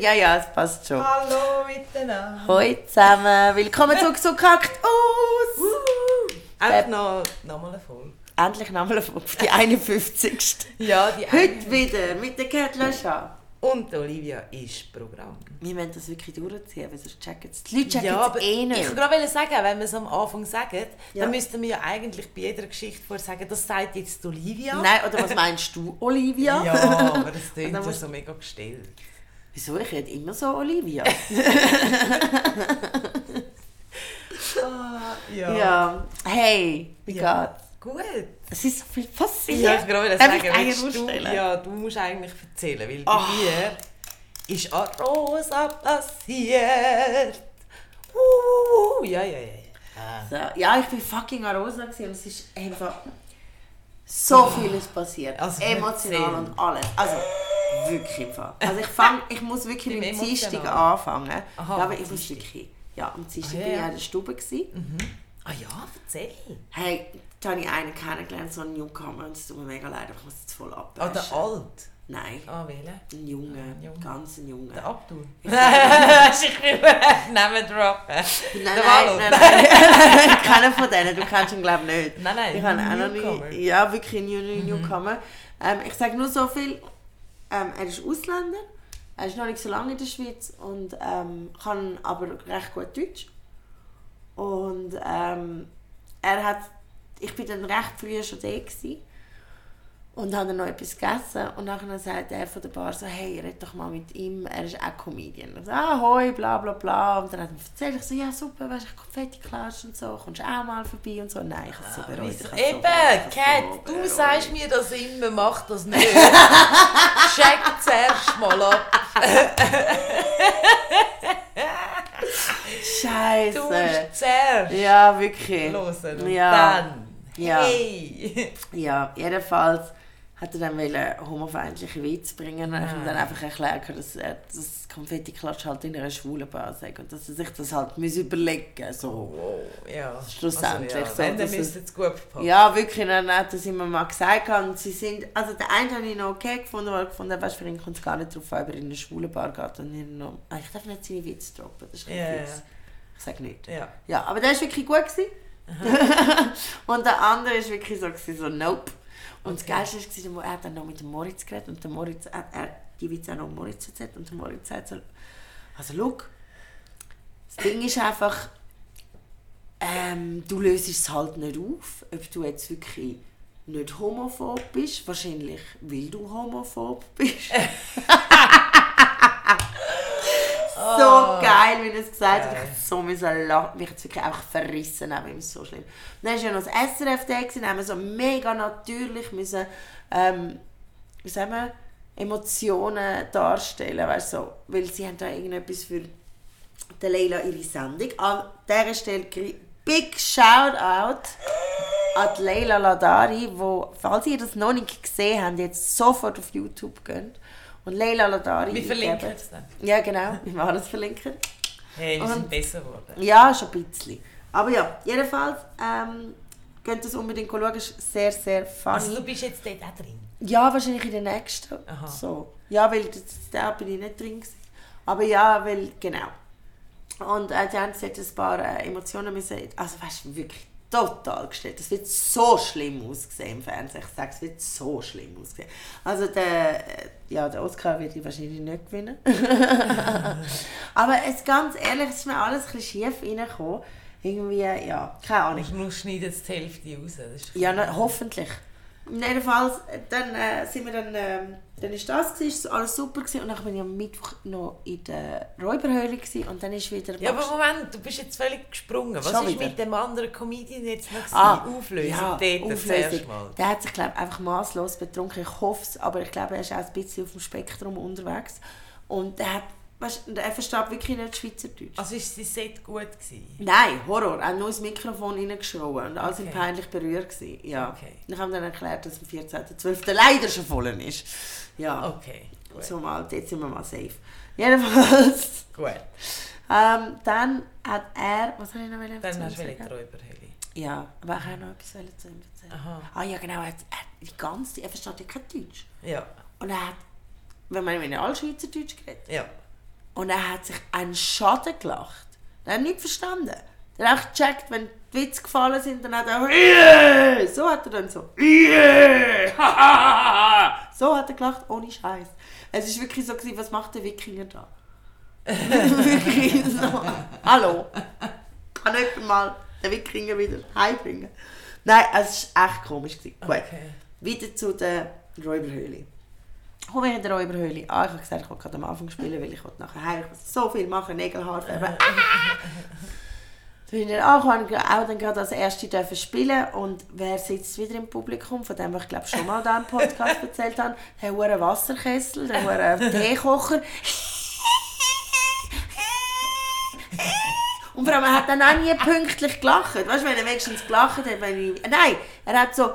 ja, ja, es passt schon. Hallo miteinander. Hallo zusammen, willkommen zurück zu Kaktus. Einfach noch, noch mal eine Folge. Endlich nochmal auf die 51. Ja, die Heute wieder mit der Kettler Schau. Und Olivia ist Programm. Wir müssen das wirklich durchziehen, weil sonst checken es. Die Leute checken Ja, es aber eh nicht. ich wollte gerade sagen, wenn wir es am Anfang sagen, Ja. dann müssten wir ja eigentlich bei jeder Geschichte vorher sagen, das sagt jetzt Olivia. Nein, oder was meinst du, Olivia? Ja, aber das klingt ja so mega gestellt. Wieso? Ich rede immer so Olivia. Ah, ja. ja. Hey, wie Ja. geht's? Gut. Es ist so viel passiert. Ja, ich gerade Darf sagen, willst du, ja, du musst eigentlich erzählen, weil bei Ah. mir ist eine Rosa passiert. Uh, ja, ja, ja. ja. So, ja, ich bin fucking Arosa und es ist einfach so vieles passiert. Also, Emotional und alles. Also, wirklich im Fall. Also ich, fang, ich muss wirklich mit dem Dienstag Emotionalen. anfangen. Aha, aber am ich muss wirklich... Ja, am Dienstag Ah, ja, bin ich in der Stube. Gewesen. Ah ja, erzähl. Hey, da habe ich einen kennengelernt, so einen Newcomer, und es tut mir mega leid, aber ich muss jetzt voll Ah, abbrechen. der Alt. Nein, Ah, wählen. ein Junge, ein Junge. ganz ein Junge. Der Abdul. ich will Namen droppen. Nein, nein, nein, nein. Keiner von denen, du kennst ihn glaube ich nicht. Nein, nein, Ich habe auch noch nie, ja, wirklich ein New- Newcomer. Ähm, ich sage nur so viel, ähm, er ist Ausländer, er ist noch nicht so lange in der Schweiz und ähm, kann aber recht gut Deutsch. Und ähm, er hat, ich bin dann recht früh schon da gewesen und habe dann noch etwas gegessen und nachher sagt er von der Bar so, hey, red doch mal mit ihm, er ist auch Comedian. Und so, ah, hoi, bla bla bla. Und dann hat er mir erzählt, ich so, ja super, weißt du, Konfetti klatscht und so, kommst du auch mal vorbei und so. Nein, ich habe es so bereut. habe es so Eben, bereut, Kat, so du bereut. sagst mir das immer, mach das nicht. Check zuerst mal ab. Du Scheiße. musst zuerst Ja, wirklich. hören und Ja. dann. Ja. Hey. Ja, jedenfalls hat er dann wollen homofeindliche Witze bringen und ich Ah. dann einfach erklärt, dass er das Konfetti-Klatsch halt in einer schwulen Bar sagt und dass er sich das halt muss überlegen so. Wow, ja. Schlussendlich Also, ja, so, dann müsste es gut passen. Ja, wirklich, dann hat es immer mal gesagt und sie sind, also der eine habe ich noch okay gefunden, weil ich gefunden habe, für ihn kommt es gar nicht darauf an, ob er in eine schwule Bar geht und ich noch, ah, ich darf nicht seine Witze droppen, das ist kein Ja, Witz. Ich sage nicht. Ja. Ja, aber der war wirklich gut. Gewesen. und der andere war wirklich so, gewesen, so nope. Und das Okay. Geilste war, er hat dann noch mit dem Moritz geredet und der Moritz hat er die Witze auch noch Moritz erzählt und der Moritz sagt so, also look, das Ding ist einfach, ähm, du löst es halt nicht auf, ob du jetzt wirklich nicht homophob bist, wahrscheinlich weil du homophob bist. geil, wie er es gesagt hat. Ich so müssen lachen. Mich hat es wirklich einfach verrissen, aber ihm so schlimm. Dann war ja noch das SRF da, dann haben wir so mega natürlich müssen, ähm, wie sagen wir, Emotionen darstellen, weißt so. weil sie haben da irgendetwas für der Leila ihre Sendung. An dieser Stelle Big Shout Out an die Leila Ladari, wo, falls ihr das noch nicht gesehen habt, jetzt sofort auf YouTube geht. Und Leila Ladari. Wir verlinken es dann. Ja, genau. Wir machen das verlinken. Hey, wir Und- sind besser geworden. Ja, schon ein bisschen. Aber ja, jedenfalls, ähm, könnt das unbedingt schauen. ist sehr, sehr funny. Also du bist jetzt dort auch drin. Ja, wahrscheinlich in der nächsten. Aha. So. Ja, weil das, da bin ich nicht drin gewesen. Aber ja, weil, genau. Und äh, die haben jetzt ein paar äh, Emotionen müssen, also weißt du, wirklich total gestellt. Das wird so schlimm aussehen im Fernsehen. Ich sage, es wird so schlimm aussehen. Also der, äh, ja, der Oscar wird ich wahrscheinlich nicht gewinnen. Aber es ganz ehrlich, es ist mir alles ein bisschen schief reingekommen. Irgendwie, ja, keine Ahnung. Ich muss schneiden jetzt die Hälfte raus. Ja, na, hoffentlich. Jedenfalls, äh, dann äh, sind wir dann, ähm, dann ist das gewesen, ist alles super gewesen. und dann bin ich am Mittwoch noch in der Räuberhöhle gewesen, und dann ist wieder Ja, aber Moment, du bist jetzt völlig gesprungen. Was ist wieder? mit dem anderen Comedian jetzt noch? Ah? Auflösung, ja, dort Mal. Der hat sich glaube einfach maßlos betrunken. Ich hoffe es, aber ich glaube, er ist auch ein bisschen auf dem Spektrum unterwegs und der hat, weißt, du, er versteht wirklich nicht Schweizerdeutsch. Also ist das Set gut gewesen? Nein, Horror. Er hat nur ins Mikrofon reingeschrien und alle sind Okay. peinlich berührt. Gewesen. Ja. Okay. Ich habe dann erklärt, dass am 14.12. leider schon voll ist. Ja. Okay, gut. Mal, jetzt sind wir mal safe. Jedenfalls. gut. Ähm, dann hat er. Was habe ich noch Dann hast du Räuberhöhle. Ja, aber ich habe noch etwas zu ihm erzählen. Aha. Ah ja, genau. Er hat, er, die ganze er versteht ja kein Deutsch. Ja. Und er hat, wenn man in alle Schweizerdeutsch geredet Ja. Und er hat sich einen Schaden gelacht. Er hat nicht verstanden. Er hat auch gecheckt, wenn die Witze gefallen sind, dann hat er yeah! so hat er dann so yeah! so hat er gelacht, ohne Scheiß. Es ist wirklich so gewesen, was macht der Wikinger da? wirklich so. Hallo, kann jemand mal den Wikinger wieder heimbringen? Nein, es war echt komisch. Gewesen. Gut, Okay. wieder zu der Räuberhöhle. Wir in der Räuberhöhle an. Ich habe gesagt, ich wollte am Anfang spielen, weil ich nachher heim. Ich wollte so viel machen, Nägel, Haare färben. Ah! Dann bin ich dann angekommen, auch dann gerade als Erste dürfen spielen und wer sitzt wieder im Publikum, von dem ich glaube schon mal da im Podcast erzählt habe, der hure Wasserkessel, der hure Teekocher. Und vor allem, er hat dann auch nie pünktlich gelacht. Weißt du, wenn er wenigstens gelacht hat, wenn ich... Nein, er hat so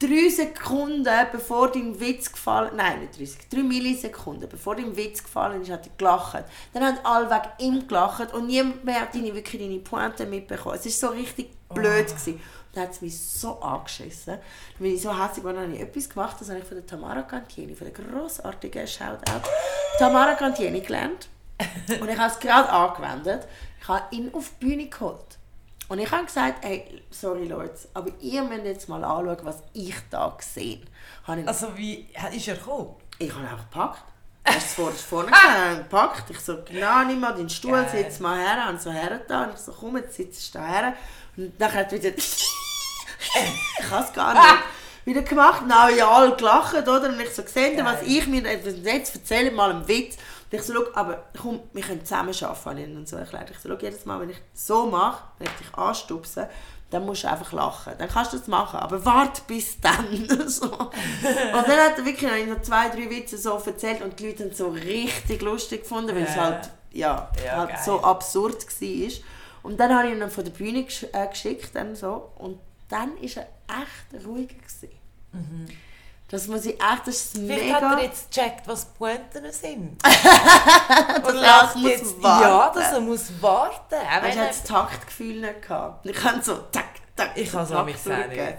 drei Sekunden, bevor dein Witz gefallen... Nein, nicht drei Sekunden, drei Millisekunden, bevor dein Witz gefallen ist, hat er gelacht. Dann haben alle wegen ihm gelacht und niemand mehr hat deine, wirklich deine Pointe mitbekommen. Es war so richtig blöd. Gewesen. Und dann hat es mich so angeschissen. Dann bin ich so hässlich, dann habe ich etwas gemacht, das habe ich von der Tamara Cantieni, von der grossartigen Shoutout, Tamara Cantieni gelernt. Und ich habe es gerade angewendet. Ich habe ihn auf die Bühne geholt. Und ich habe gesagt, hey, sorry Leute, aber ihr müsst jetzt mal anschauen, was ich da gesehen habe. Also wie ist er gekommen? ich habe einfach gepackt. Er ist vor, vorne gesehen, gepackt. Ich so, genau, nimm mal deinen Stuhl, sitz mal her. Und so her da. Und ich so, komm, jetzt sitzt du da her. Und dann hat er wieder... ich habe es gar nicht wieder gemacht. Dann haben ja alle gelacht, oder? Und ich so, gesehen, was ich mir jetzt erzähle, mal einen Witz. Und ich so, schau, aber komm, wir können zusammen arbeiten, ihnen so erklärt. Ich so, schau, jedes Mal, wenn ich so mache, wenn ich dich anstupse, dann musst du einfach lachen. Dann kannst du das machen, aber warte bis dann. so. Und dann hat er wirklich habe ich noch zwei, drei Witze so erzählt und die Leute haben es so richtig lustig gefunden, weil es halt, ja, Ja, halt geil. so absurd war. Und dann habe ich ihn dann von der Bühne gesch äh, geschickt dann so, und dann war er echt ruhiger. Gewesen. Das muss ich echt, das ist. Vielleicht mega... hat er jetzt gecheckt, was die Pointen sind. Und lacht muss jetzt, warten. ja, dass er muss warten. Auch wenn ich er, hatte das Taktgefühl nicht. Gehabt. Ich kann so tack, tack. ich kann es sagen. drücken.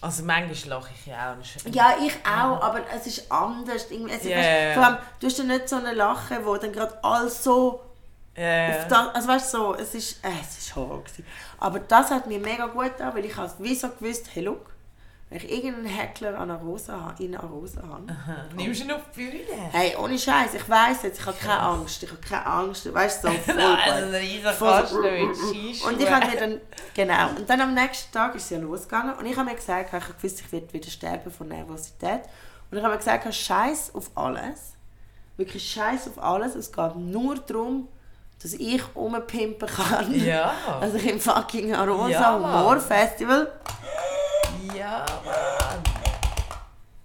Also manchmal lache ich ja auch. nicht. Ja, ich auch, aber es ist anders. Es, Ja, weißt. Vor allem, du hast ja nicht so eine Lache, wo dann gerade alles so... Ja, Auf da, also weißt du, so, es ist, äh, es ist Horror gewesen. Aber das hat mir mega gut getan, weil ich habe wie so gewusst, hey, look, wenn ich irgendeinen Heckler an einer Rosa habe, in einer Rosa habe, Nimmst du ihn auf die Bühne? hey, ohne Scheiß, ich weiß jetzt, ich habe keine Angst, ich habe keine Angst, weißt du, so voll Nein, riesen Voll so- mit. Und ich habe mir dann, genau, und dann am nächsten Tag ist es ja losgegangen und ich habe mir gesagt, ich habe gewusst, ich werde wieder sterben von Nervosität. Und ich habe mir gesagt, Scheiß auf alles. Wirklich Scheiß auf alles. Es geht nur darum, dass ich rumpimpen kann. Ja. Also im fucking Arosa Ja. Humor Festival. Ja, Mann.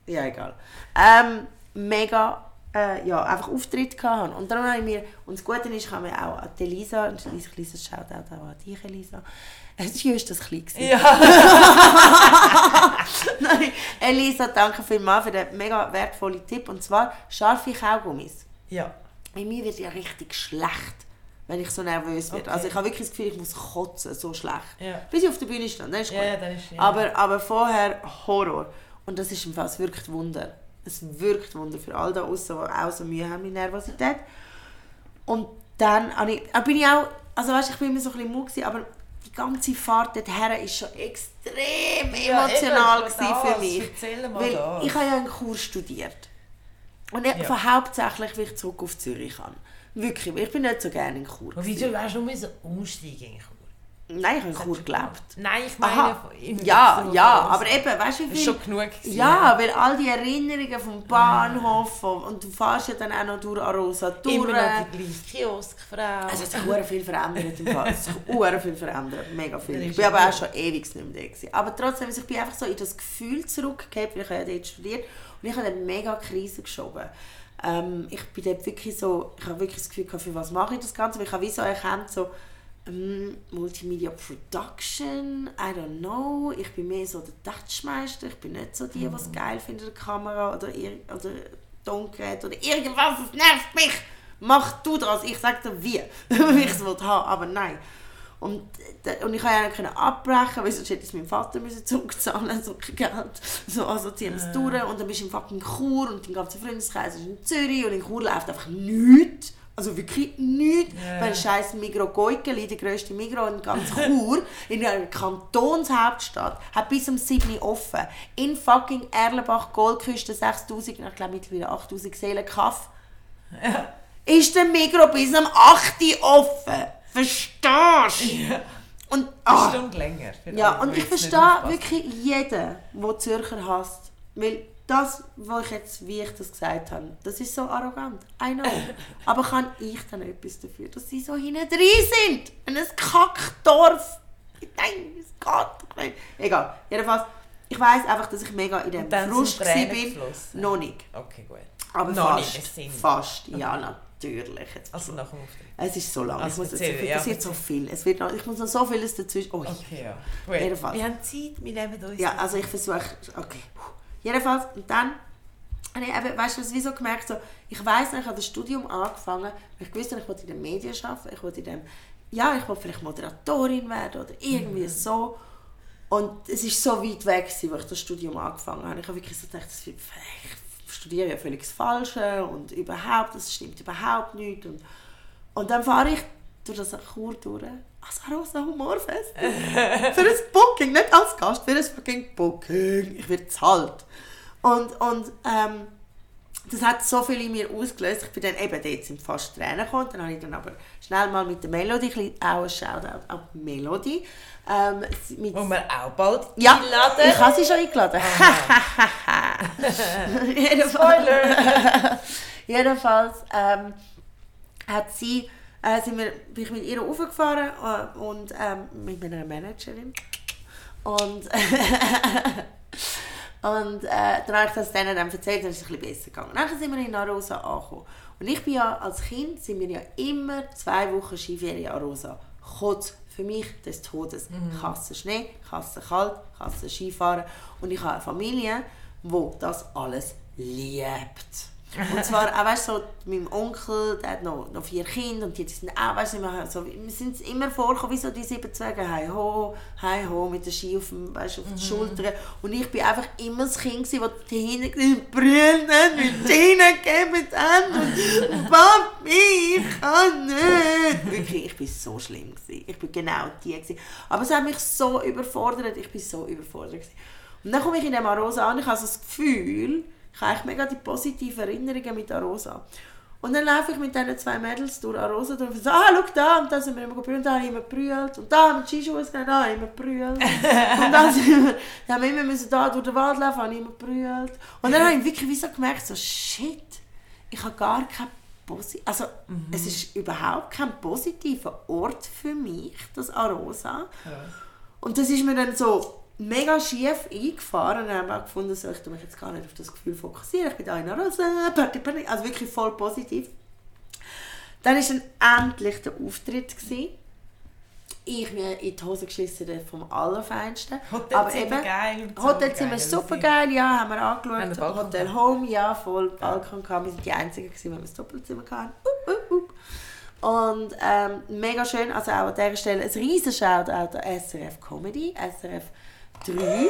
Ja, egal. Ähm, mega, äh, ja, einfach Auftritt gehabt. Und darum habe ich mir, und das Gute ist, habe mir auch an die Elisa, und Elisa, Elisa Shoutout auch an dich, Elisa. Es war das klein. gewesen. Ja. Nein, Elisa, danke vielmals für den mega wertvollen Tipp. Und zwar scharfe Kaugummis. Ja. Bei mir wird ja richtig schlecht, wenn ich so nervös werde. Okay. Also ich habe wirklich das Gefühl, ich muss kotzen, so schlecht. Ja. Bis ich auf der Bühne stand, dann ist Ja, gut. ja, dann ist- ja. aber, aber vorher Horror. Und das ist im Fall, es wirkt Wunder. Es wirkt Wunder für all da draussen, die auch so Mühe haben mit Nervosität. Und dann ich, bin ich auch, also weißt, ich bin immer so ein bisschen gewesen, aber die ganze Fahrt dorthin war schon extrem Ja, emotional eben, gewesen für mich. Weil das. ich habe ja einen Kurs studiert. Und ich, Ja. hauptsächlich, weil ich zurück auf Zürich kann. Wirklich, ich bin nicht so gerne in Chur. Und wieso wärst du nur so umsteigen in Chur? Nein, ich habe in Chur gelebt. Nein, ich meine... Aha, in- ja, so- ja, aber eben, weißt du wie viel... schon genug. gewesen, Ja, weil all die Erinnerungen vom Bahnhof vom- und du fährst ja dann auch noch durch Arosa durch. Immer noch die gleiche Kioskfrau. Also es hat sich sehr viel verändert im Fall. Es hat sich viel verändert, mega viel. Ich bin aber auch schon ewig nicht mehr da gewesen. Aber trotzdem, also ich bin einfach so in das Gefühl zurückgekehrt, weil ich habe ja dort studiert und ich habe eine mega Krise geschoben. Ähm, ich bin dort wirklich so, ich habe wirklich das Gefühl gehabt, für was mache ich das Ganze, weil ich habe wie so erkannt, so ähm, Multimedia Production, I don't know, ich bin mehr so der Touchmeister, ich bin nicht so die, die es geil finden, der Kamera oder, oder Tongerät oder irgendwas, das nervt mich. Mach du das, ich sag dir wie, wie ich es haben, aber nein. Und, äh, und ich konnte ja abbrechen, weil sonst hätte es meinem Vater müssen zurückzahlen so viel Geld. So, also ziehen wir es durch und dann bist du im fucking Chur und dein ganzer Freundeskreis ist in Zürich und in Chur läuft einfach nichts. Also wirklich nichts. Ja. Weil scheiß Migro Goikeli, der grösste Migro in ganz Chur, in einer Kantonshauptstadt, hat bis um 7 Uhr offen. In fucking Erlenbach, Goldküste, 6000, ich glaube mittlerweile 8000 Seelen Kaff. Ist der Migro bis um 8 Uhr offen. Verstehst du? Und, Eine ah, Stunde länger. ja, und ich verstehe wirklich jeden, der Zürcher hasst. Weil das, was ich jetzt, wie ich das gesagt habe, das ist so arrogant. I know. Aber kann ich dann etwas dafür, dass sie so hinten drin sind? In einem Kackdorf. Ich denke, es geht nicht. Egal. Jedenfalls, ich weiss einfach, dass ich mega in dem Frust geflossen. Noch nicht. Okay, gut. Aber Noch fast. nicht. Fast. Ja, natürlich. Jetzt Also nach dem Auftritt. es ist so lang. Also ich muss, erzähl, es ja, passiert so viel. Es wird noch, ich muss noch so vieles dazwischen. Oh, Okay, ja. Jedenfalls. Wir haben Zeit, wir nehmen uns Ja, also ich versuche. Okay. Jedenfalls, und dann habe ich eben, weißt du, was, wieso gemerkt, so, ich nicht, ich habe das Studium angefangen, weil ich wusste, ich wollte in den Medien arbeiten, ich wollte in dem, ja, ich wollte vielleicht Moderatorin werden oder irgendwie Mhm. so. Und es ist so weit weg, wo ich das Studium angefangen habe. Ich habe wirklich so gedacht, das wird, studiere ja völlig das Falsche und überhaupt, das stimmt überhaupt nicht. Und, und dann fahre ich durch das Chur durch, als Arosa Humorfest. für ein Booking, nicht als Gast, für ein fucking Booking. Ich werde zahlt. Und, und ähm, das hat so viel in mir ausgelöst. Ich bin dann eben dort sind fast Tränen gekommen. Dann habe ich dann aber schnell mal mit der bisschen- auch ein Shoutout an die Melody. Ähm, mit, Wo wir auch bald ja, einladen. ich habe sie schon eingeladen. Spoiler! Jedenfalls ähm, hat sie, äh, sind wir, bin ich mit ihr raufgefahren äh, und ähm, mit meiner Managerin. Und, und äh, dann habe ich das denen dann erzählt, dann ist es ein bisschen besser gegangen. Dann sind wir in Arosa angekommen. Und ich bin ja, als Kind sind wir ja immer zwei Wochen Skiferien an Arosa. Kotz für mich des Todes. Ich hasse Schnee, ich hasse kalt, ich hasse Skifahren. Und ich habe eine Familie, wo das alles liebt. Und zwar auch, weißt, so, mein Onkel, der hat noch, noch vier Kinder und die sind auch, weißt, du, wir, so, wir sind immer vorgekommen, wie so die sieben Zwerge, hei ho, hei ho, mit der Ski auf, dem, weißt, auf den Schultern. Und ich bin einfach immer das Kind gewesen, das die hinten brüllt, mit denen geben und Papi, ich kann nicht. Wirklich, ich bin so schlimm gewesen. Ich bin genau die gewesen. Aber es hat mich so überfordert, ich bin so überfordert gewesen. Und dann komme ich in dem Arosa an, ich habe so das Gefühl, ich habe eigentlich mega die positiven Erinnerungen mit Arosa. Und dann laufe ich mit diesen zwei Mädels durch Arosa durch und so, ah, schau da, und da sind wir immer gebrüllt, da habe ich immer gebrüllt, und da mit Skischuhen, da habe ich immer gebrüllt. und dann, sind wir, dann haben wir immer müssen da durch den Wald laufen, habe ich immer gebrüllt. Und dann habe ich wirklich wie so gemerkt, so, shit, ich habe gar kein Posi also es ist überhaupt kein positiver Ort für mich, das Arosa. Und das ist mir dann so mega schief eingefahren und habe auch gefunden, so, ich mich jetzt gar nicht auf das Gefühl fokussieren. Ich bin einer Rose, Party, Party, also wirklich voll positiv. Dann war dann endlich der Auftritt. Gewesen. Ich mir in die Hose geschissen vom Allerfeinsten. Hotelzimmer geil, im Zimmer Hotelzimmer super geil, ja, haben wir Haben angeschaut. Balkon Hotel gehabt? Home, ja, voll Balkon gehabt. Wir sind die Einzigen, gewesen, die wir das Doppelzimmer hatten. Up, up, up. Und ähm, mega schön, also auch an dieser Stelle ein riesen Shoutout an SRF Comedy, SRF 3, ähm,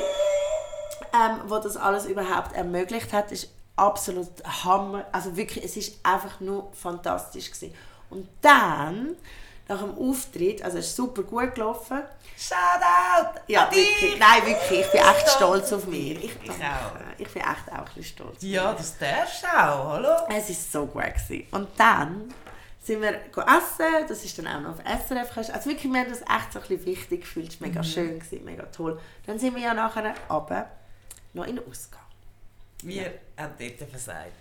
wo das alles überhaupt ermöglicht hat, ist absolut Hammer, also wirklich, es ist einfach nur fantastisch gewesen. Und dann, nach dem Auftritt, also es ist super gut gelaufen, Shoutout! ja, wirklich, nein, wirklich, ich bin echt Stolz auf mich. Ich, Ich auch. ich bin echt auch ein bisschen stolz. Ja, das darfst du auch, hallo? Es war so gut. Gewesen. Und dann sind wir essen, das ist dann auch noch auf SRF. Also wirklich, wir haben das echt so ein bisschen wichtig gefühlt, es war mega schön, gewesen, mega toll. Dann sind wir ja nachher runter, noch in den Ausgang. Wir haben dort versagt.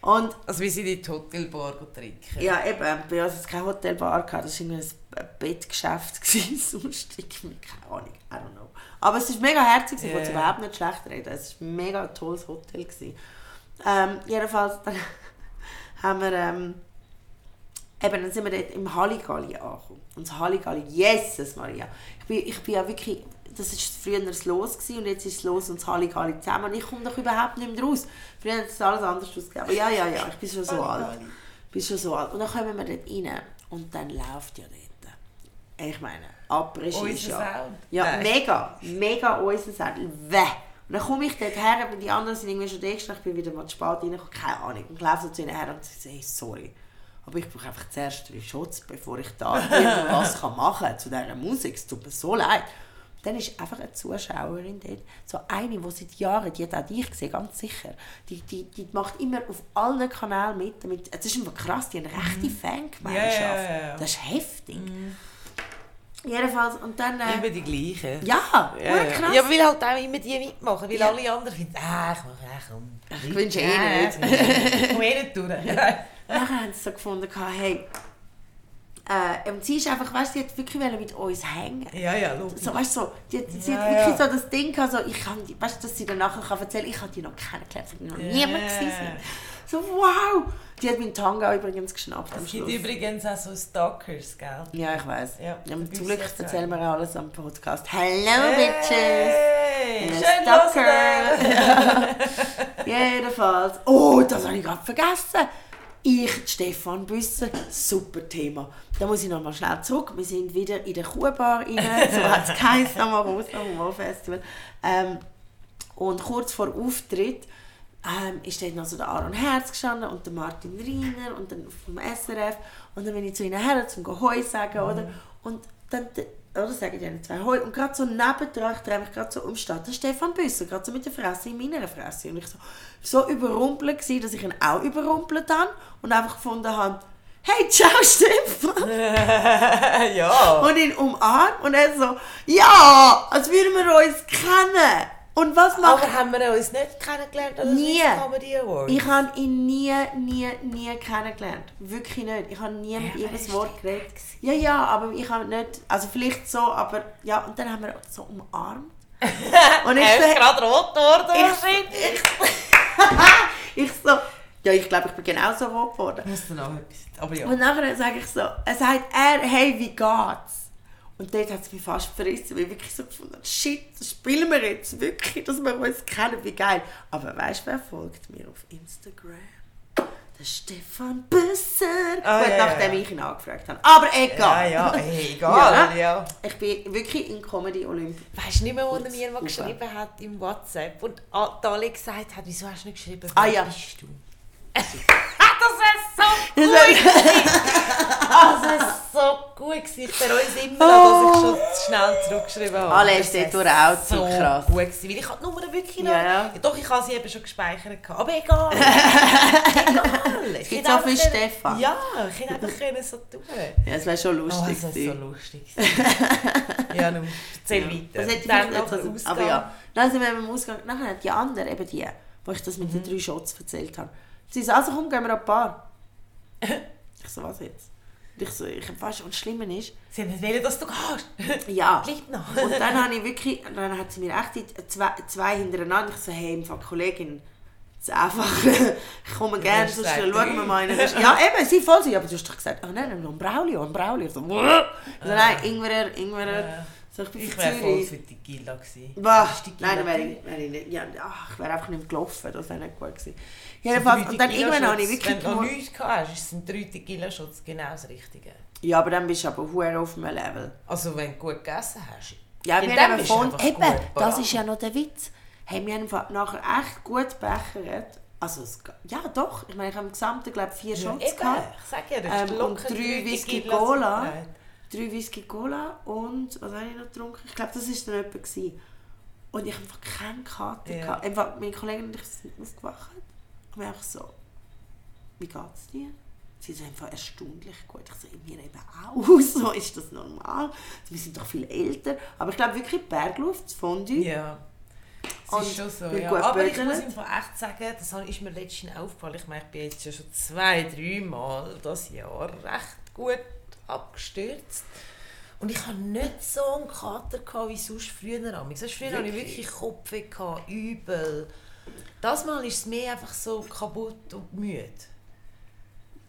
Und Also wir sind in die Hotelbar trinken. ja, eben, bei uns es keine Hotelbar gehabt, das war irgendwie ein Bettgeschäft, sonst irgendwie, keine Ahnung, I don't know. Aber es war mega herzig, ich Ja, wollte ja. überhaupt nicht schlecht reden, es war ein mega tolles Hotel. Gewesen. Ähm, jedenfalls, dann haben wir, ähm, eben, dann sind wir dort im Halligalli angekommen. Und das Halligalli, Jesus Maria, ich bin, ich bin ja wirklich, das war früher das Los gewesen, und jetzt ist das Los und das Halligalli zusammen und ich komme doch überhaupt nicht mehr raus. Früher hat es alles anders ausgesehen, aber ja, ja, ja, ich bin schon so alt. Ich bin schon so alt. Und dann kommen wir dort rein und dann läuft ja dort Ich meine, Après-Ski ist ja... Ja, mega, mega unser Sound. Weh. Und dann komme ich dort her, aber die anderen sind irgendwie schon da ich bin wieder mal zu spät reingekommen, keine Ahnung. Und ich laufe so zu ihnen her und sie sagen, hey, sorry. Aber ich brauche einfach zuerst drei Schutz, bevor ich da irgendwas kann machen kann zu dieser Musik. Es tut mir so leid. Dann ist einfach eine Zuschauerin dort, so eine, die seit Jahren, die hat auch dich gesehen, ganz sicher, die, die, die macht immer auf allen Kanälen mit. Damit, das ist einfach krass, die haben eine rechte Fangemeinschaft. Ja, ja, ja, ja. Das ist heftig. Jedenfalls, und dann... Äh, Immer die gleichen. ja, Ja, ja. krass. ja, weil halt auch immer die mitmachen, weil Ja. alle anderen finden, ah, ich mache echt um. Ich wünsche eh nicht. Ich komme eh nicht durch. Nachher haben sie so gefunden, hey, äh, und sie ist einfach, weißt du, die hat wirklich mit uns hängen. ja, ja, logisch. So, weißt du, so, die, die, sie hat Ja, wirklich ja. so das Ding gehabt, so, ich kann, die- weißt du, dass sie dann nachher kann erzählen ich habe die noch kennengelernt, ich noch Ja. niemand gesehen. So, wow! Die hat meinen Tanga übrigens geschnappt Es gibt Schluss. übrigens auch so Stalkers, gell? Ja, ich weiß. Ja, Ja, zum Glück erzählen wir alles am Podcast. Hello, Bitches! Hey, schön Stalker. hören. Jedenfalls. Oh, das habe ich gerade vergessen. Ich, Stefan Büsser, super Thema. Da muss ich noch mal schnell zurück. Wir sind wieder in der Kuhbar rein. So hat es geheißen am Arosa Humor Festival. Ähm, und kurz vor Auftritt ähm, ist dort noch so der Aaron Herz gestanden und der Martin Riener und dann vom SRF. Und dann bin ich zu ihnen her, zum Hoi sagen, oder? Und dann, oder sage ich denen zwei Hoi. Und gerade so nebendran, ich drehe mich gerade so um, der Stefan Büsser, gerade so mit der Fresse in meiner Fresse. Und ich so, so überrumpelt gewesen, dass ich ihn auch überrumpelt habe und einfach gefunden habe, hey, ciao Stefan! ja. und ihn umarmt und er so, ja, als würden wir uns kennen. Und was macht Aber haben wir uns nicht kennengelernt an den Nie. Comedy Awards? Ich habe ihn nie, nie, nie kennengelernt. Wirklich nicht. Ich habe nie mit Ja, ihm aber ein Wort geredet. Ja, ja, aber ich habe nicht, also vielleicht so, aber ja, und dann haben wir uns so umarmt. Und ich Er ist gerade rot geworden. ich, ich, ich so, ja, ich glaube, ich bin genauso rot geworden. Muss dann auch etwas. Aber ja. Und nachher sage ich so, er sagt er, hey, wie geht's? Und dort hat es mich fast verrissen, weil ich wirklich so gefunden habe, shit, das spielen wir jetzt wirklich, dass wir uns kennen, wie geil. Aber weißt du, wer folgt mir auf Instagram? Der Stefan Büsser. Ah, Gut, ja, ja, nachdem ja. ich ihn angefragt habe. Aber Ja, egal. ja, hey, egal. Ja. Ich bin wirklich in Comedy Olymp. Weißt du nicht mehr, wo er mir mal geschrieben hat im WhatsApp und Dali gesagt hat, wieso hast du nicht geschrieben, wer Ah, ja. bist du? das ist so gut gewesen. Ah, das ist so gut gewesen. Ich bereue es immer noch, dass ich schon zu schnell zurückgeschrieben habe. Alle Das ist dort auch zu so krass. gut gewesen, weil ich die Nummer wirklich noch... Ja, ja. Doch, ich habe sie eben schon gespeichert. Aber egal. egal. Ich gibt viel einfach Stefan. Ja, ich hätte einfach können so tun Ja, es wäre schon Oh, lustig. das ist so gewesen. lustig. ja, nun, erzähl Das weiter. hätte ich Dann noch nicht der so, aber ja. Dann sind wir beim Ausgang. Nachher die andere, eben die, wo ich das mit Mhm. den drei Shots erzählt habe. Sie so, also komm, gehen wir an die Bar. Ich so, was jetzt? Und ich so, ich weißt du, was Schlimme ist? Sie haben nicht wollen, dass du gehst. Ja. Bleib noch. Und dann habe ich wirklich, dann hat sie mir echt die zwei, zwei hintereinander, ich so, hey, im Fall Kollegin, es ist einfach, ich komme gerne, sonst schauen wir mal in eine- Ja, eben, sie voll ja, aber du hast doch gesagt, ach nein, noch ein Braulio, ein Braulio. Ich so, nein, Ingwer, Ingwer. Ja. So, ich Ich wäre voll für die Gila gewesen. Bah, Ist nein, dann wäre ich, wäre ich nicht. Ja, ach, ich wäre einfach nicht gelaufen, das wäre nicht gut gewesen. So Jedenfalls, drei und dann irgendwann habe ich wirklich Wenn du noch gemerkt- nichts gehabt hast, sind drei Tequila-Shots genau das Richtige. Ja, aber dann bist du aber hure auf einem Level. Also wenn du gut gegessen hast. Ja, wir haben von, eben, gut das ist ja noch der Witz. Haben wir einfach nachher echt gut bechert. Also, es, ja doch, ich meine, ich habe im Gesamten, glaube ich, vier Ja, Shots eben, gehabt. ich sag ja, das Ähm, ist und drei Whisky Cola. aufgetragen. Drei Whisky Cola und, was habe ich noch getrunken? Ich glaube, das war dann jemand. Gewesen. Und ich habe einfach keine Karte Ja. gehabt. Einfach, meine Kollegin und ich sind aufgewacht und wir einfach so, wie geht's dir? Sie sind einfach erstaunlich gut. Ich so, mir eben auch. So ist das normal. Wir sind doch viel älter. Aber ich glaube wirklich Bergluft, das Fondue. Ja. Das ist schon so, ja. Aber ich muss Fall echt sagen, das ist mir letztens aufgefallen. Ich meine, ich bin jetzt schon zwei, drei Mal das Jahr recht gut abgestürzt. Und ich hatte nicht so einen Kater gehabt wie sonst früher. Amix. Sonst Früher hatte ich Wirklich? wirklich Kopfweh, gehabt, übel. Das Mal ist es mehr einfach so kaputt und müde.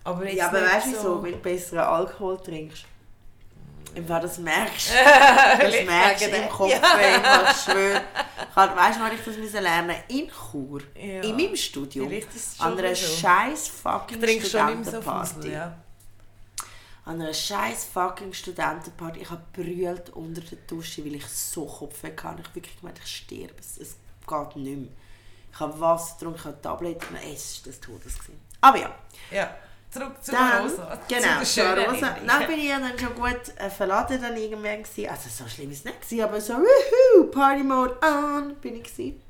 Aber jetzt Ja, aber weißt du wieso? Weil du besseren Alkohol trinkst. Im Fall, das merkst du. Das merkst du im dem. Kopf. Ja. Ich schwöre. Ich hab- Weißt du, wann ich das müssen lernen In Chur. Ja. In meinem Studium. An einer so. scheiß fucking Ich trinke schon nicht mehr so Studentenparty. Fussel, ja. An einer scheiß fucking Studentenparty. Ich habe brüllt unter der Dusche, weil ich so Kopfweh hatte. Ich wirklich gemeint, ich sterbe. Es, es geht nicht mehr. Ich habe Wasser getrunken, ich habe Tabletten. Es war das Todes. Gewesen. Aber ja. Ja. Zurück zu Dann, Rosa. genau, zu der Rosa. Dann bin ich dann schon gut äh, verladen dann irgendwann gewesen. Also so schlimm ist es nicht gewesen, aber so wuhu, Party Mode on bin ich gewesen.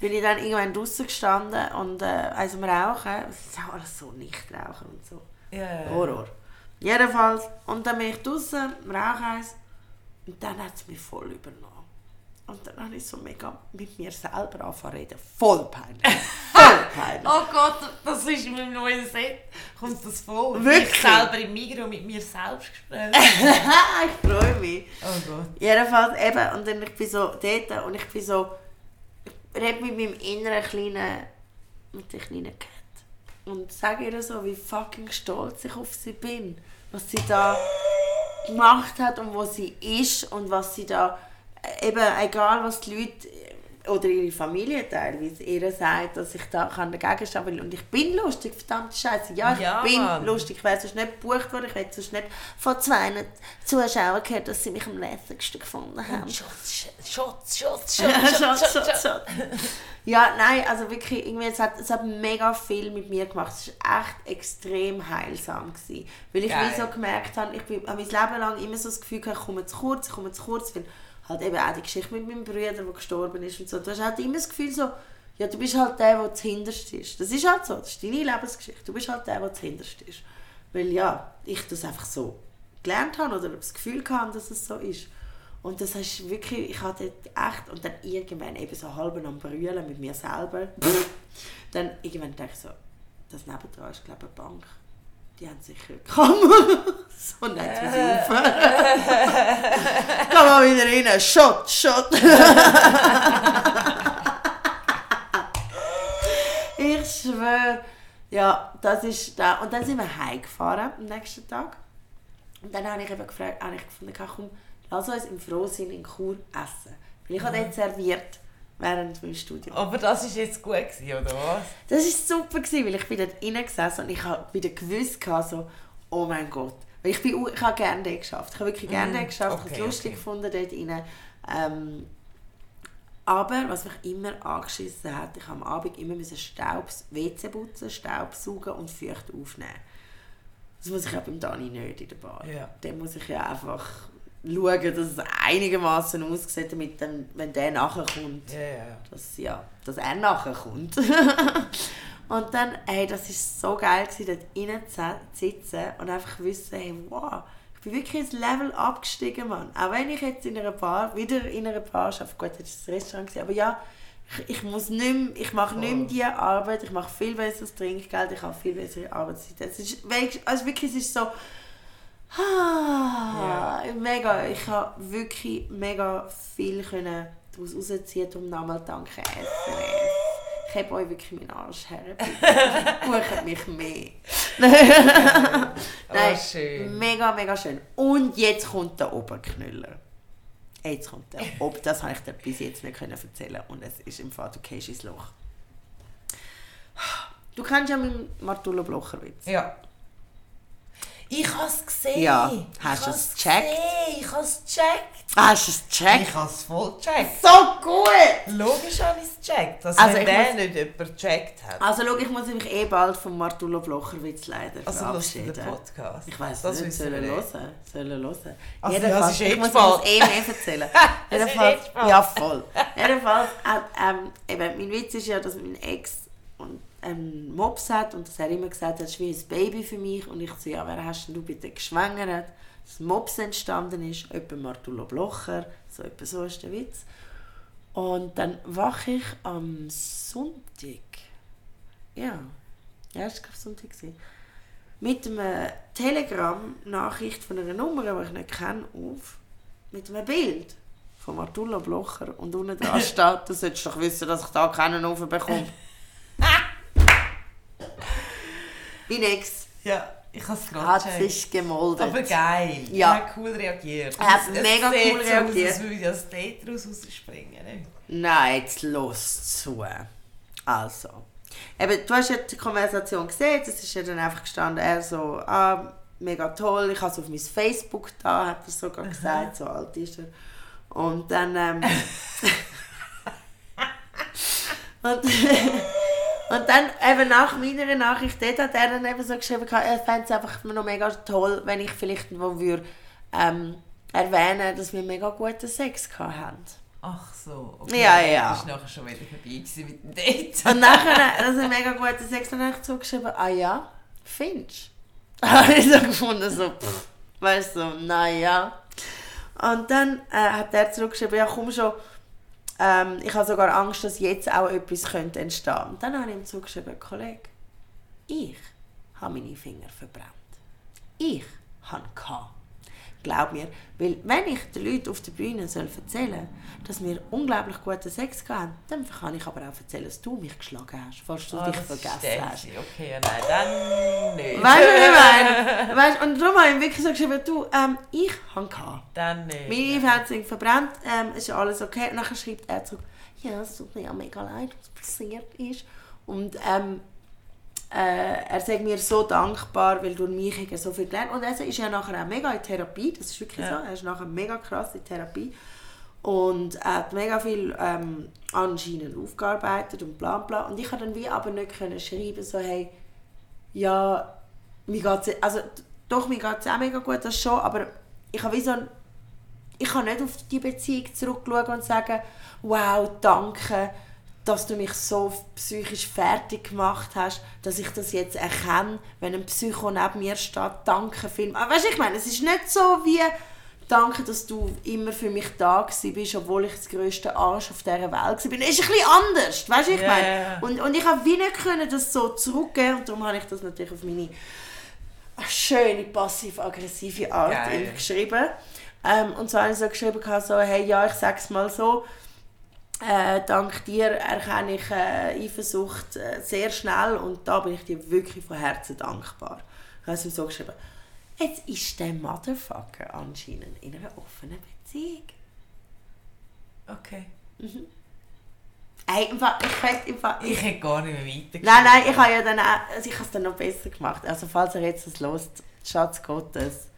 Bin ich dann irgendwann draußen gestanden und äh, also am Rauchen, es ist auch alles so nicht rauchen und so. Ja. Horror. Jedenfalls, und dann bin ich draußen, im Rauchhaus und dann hat es mich voll übernommen. Und dann habe ich so mega mit mir selber angefangen reden. Voll peinlich. Voll peinlich. Oh Gott, das ist in meinem neuen Set. Kommt das vor? Wirklich? Ich selber im Migros mit mir selbst gesprochen. ich freue mich. Oh Gott. Jedenfalls eben, und dann ich bin so dort und ich bin so, ich rede mit meinem inneren kleinen, mit der kleinen Cat und sage ihr so, wie fucking stolz ich auf sie bin, was sie da gemacht hat und wo sie ist und was sie da, eben egal was die Leute oder ihre Familie teilweise ihr sagt, dass ich da kann dagegen stehen will. Und ich bin lustig, verdammte Scheiße. Ja, ich Ja, bin Mann. lustig. Ich wäre sonst nicht gebucht worden, ich hätte sonst nicht von zwei Zuschauern gehört, dass sie mich am lässigsten gefunden haben. Schutz, Schutz, Schutz, Schutz, Schutz. Ja, nein, also wirklich, irgendwie, es, hat, es hat mega viel mit mir gemacht. Es war echt extrem heilsam. Gewesen. Weil ich Geil. wie so gemerkt habe, ich habe mein Leben lang immer so das Gefühl gehabt, ich komme zu kurz, ich komme zu kurz. Weil halt eben auch die Geschichte mit meinem Bruder, der gestorben ist und so. Du hast halt immer das Gefühl so, ja, du bist halt der, der zuhinterst ist. Das ist halt so, das ist deine Lebensgeschichte. Du bist halt der, der zuhinterst ist. Weil ja, ich das einfach so gelernt habe oder das Gefühl hatte, dass es so ist. Und das ist wirklich, ich hatte echt, und dann irgendwann eben so halb am Brüllen mit mir selber. dann irgendwann dachte ich so, das nebendran ist glaube ich eine Bank. Die haben sicher eine Kamera. so nett wie sie aufhören. Komm mal wieder rein, Shot, Shot. ich schwöre. Ja, das ist da. Und dann sind wir heimgefahren am nächsten Tag. Und dann habe ich eben gefragt, habe ich gefunden, komm, lass uns im Frohsinn in Chur essen. Weil ich habe dort serviert während meinem Studium. Aber das war jetzt gut, gewesen, oder was? Das war super, gewesen, weil ich bin dort reingesessen und ich habe wieder gewusst, so, oh mein Gott. Weil ich, bin, ich habe gerne dort geschafft. Ich habe wirklich gerne Mhm, dort geschafft. ich okay, habe es lustig okay. gefunden dort rein. Ähm, aber was mich immer angeschissen hat, ich am Abend immer müssen Staubs, WC putzen, Staubsaugen und feucht aufnehmen. Das muss ich ja beim Dani nicht in der Bar. Ja. Dann muss ich ja einfach schauen, dass es einigermaßen aussieht, damit dann, wenn der nachher kommt, Ja, ja. dass, ja, dass er nachher kommt. und dann, hey, das war so geil, gewesen, dort innen zu sitzen und einfach wissen, hey, wow, ich bin wirklich ins Level abgestiegen, Mann. Auch wenn ich jetzt in einer Bar, wieder in einer Bar arbeite, gut, das war ein Restaurant, gewesen, aber ja, ich, ich muss nicht mehr, ich mache nicht mehr diese Arbeit, ich mache viel besseres Trinkgeld, ich habe viel bessere Arbeitszeit. Es ist, wirklich- also wirklich, es ist so, ah, mega, ich habe wirklich mega viel können daraus rausziehen, um nochmal danke SRF. Ich habe euch wirklich meinen Arsch her. Bucht mich mehr. Nein, Oh, schön. mega, mega schön. Und jetzt kommt der Oberknüller. Jetzt kommt der Ob, das habe ich dir bis jetzt nicht können erzählen und es ist im Fall, du gehst ins Loch. Du kennst ja meinen Martullo Blocher-Witz. Ja. Ich habe es gesehen. Ja, hast du es gecheckt? gesehen. Ich habe es gecheckt. Hast du es gecheckt? Ich habe es voll gecheckt. So gut! Logisch habe ich es gecheckt. Dass Also wenn der muss- nicht jemand gecheckt hat. Also schau, ich muss mich eh bald vom Martullo Blocher-Witz leider Also verabschieden. Podcast? Ich weiss Das nicht, wissen soll er wir hören? nicht. Soll er hören? Also, Jedenfalls, das ist eh ich muss das eh mehr erzählen. Jedenfalls, eh ja voll. Jedenfalls, hat, ähm, eben, mein Witz ist ja, dass mein Ex und einen Mops hat und dass er immer gesagt hat, das ist wie ein Baby für mich. Und ich so, ja, wer hast denn du bitte geschwängert? Dass Mops entstanden ist, etwa Martullo Blocher, so etwa so ist der Witz. Und dann wache ich am Sonntag, ja, ja, es war Sonntag, mit einer Telegram-Nachricht von einer Nummer, die ich nicht kenne, auf, mit einem Bild von Martullo Blocher und unten dran steht, du solltest doch wissen, dass ich da keinen Ofen bekomme. Mein Ex Ja, ich habe es gerade hat sich gemoldet. Aber geil. Ja. Er hat cool reagiert. Er hat Es- es mega sieht cool so reagiert. Aus, als würde das Date daraus rausspringen. ne? Nein, jetzt los zu. Also. Eben, du hast ja die Konversation gesehen, es ist ja dann einfach gestanden, er so, ah, mega toll, ich habe es auf mein Facebook da, hat er sogar gesagt, so alt ist er. Und dann, ähm, und, und dann eben nach meiner Nachricht dort hat er dann eben so geschrieben, er fände es einfach noch mega toll, wenn ich vielleicht wo würde, ähm, erwähnen, dass wir mega guten Sex hatten. Ach so, okay. Ja, ja. Das war nachher schon wieder vorbei mit dem Date. Und nachher, dass wir mega guten Sex dann habe ich zugeschrieben, ah ja, findest du? habe ich so gefunden, so, pff, weißt du, so, naja. Und dann äh, hat er zurückgeschrieben, ja komm schon, ähm, ich habe sogar Angst, dass jetzt auch etwas könnte entstehen. Und dann habe ich ihm zugeschrieben, Kollege, ich habe meine Finger verbrannt. Ich habe gehabt. Glaub mir, weil wenn ich den Leuten auf der Bühne soll erzählen dass wir unglaublich guten Sex hatten, dann kann ich aber auch erzählen, dass du mich geschlagen hast, falls du Ah, dich vergessen hast. Okay, ja, nein, dann nicht. Weißt du, was ich meine? Weißt, und darum habe ich wirklich so geschrieben, du, ähm, ich habe gehabt. Dann nicht. Meine hat sich verbrannt, ähm, ist alles okay. Und nachher schreibt er zurück, ja, es tut mir ja mega leid, was passiert ist. Und ähm, äh, er sagt mir so dankbar, weil durch mich hat er so viel gelernt. Und er ist ja nachher auch mega in Therapie, das ist wirklich Ja. so. Er ist nachher mega krass in Therapie. Und er hat mega viel ähm, anscheinend aufgearbeitet und bla bla. Und ich konnte dann wie aber nicht können schreiben, so hey, ja, mir geht's, also doch, mir geht es auch mega gut, das schon, aber ich habe wie so ein, ich kann nicht auf die Beziehung zurückschauen und sagen, wow, danke, dass du mich so psychisch fertig gemacht hast, dass ich das jetzt erkenne, wenn ein Psycho neben mir steht, danke vielmals. Weißt du, ich meine, es ist nicht so wie, danke, dass du immer für mich da bist, obwohl ich das grösste Arsch auf dieser Welt war. Es ist ein bisschen anders, weißt du, ich meine. ja. Und, und ich habe wie nicht können das so zurückgeben und darum habe ich das natürlich auf meine schöne passiv-aggressive Art geschrieben. Ähm, und so habe ich so geschrieben, so, hey, ja, ich sag's mal so, äh, dank dir erkenne ich äh, Eifersucht äh, sehr schnell und da bin ich dir wirklich von Herzen dankbar. Ich habe es ihm so geschrieben, jetzt ist der Motherfucker anscheinend in einer offenen Beziehung. Okay. Ey, im Fall, ich weiß, im Fall, Ich hätte gar nicht mehr weitergeschrieben. Nein, nein, ich habe ja dann auch, also ich habe es dann noch besser gemacht. Also falls er jetzt das hört, Schatz Gottes,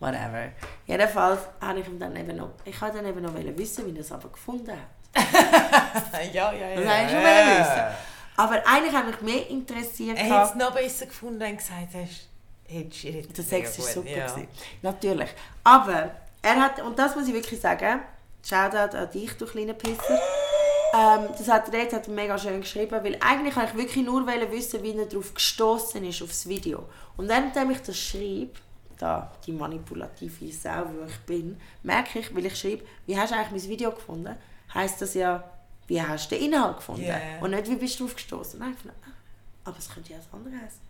whatever. Jedenfalls habe ich ihm dann eben noch, ich habe dann eben noch wissen, wie er es aber gefunden hat. ja, ja, ja. Das habe ich schon ja. wissen. Aber eigentlich hat mich mehr interessiert, Er hätte es noch besser gefunden, wenn du gesagt hast, hättest du der Sex war super. Ja. Gewesen. Natürlich. Aber er hat, und das muss ich wirklich sagen, Shoutout an dich, du kleiner Pisser. Ähm, das hat er jetzt hat mega schön geschrieben, weil eigentlich wollte ich wirklich nur wissen, wie er darauf gestoßen ist, aufs Video. Und währenddem ich das schreibe, da, die manipulative Sau, wo ich bin, merke ich, weil ich schreibe, wie hast du eigentlich mein Video gefunden, heisst das ja, wie hast du den Inhalt gefunden? Yeah. Und nicht, wie bist du drauf gestoßen? Nein, dachte, ah, aber es könnte ja das andere heißen.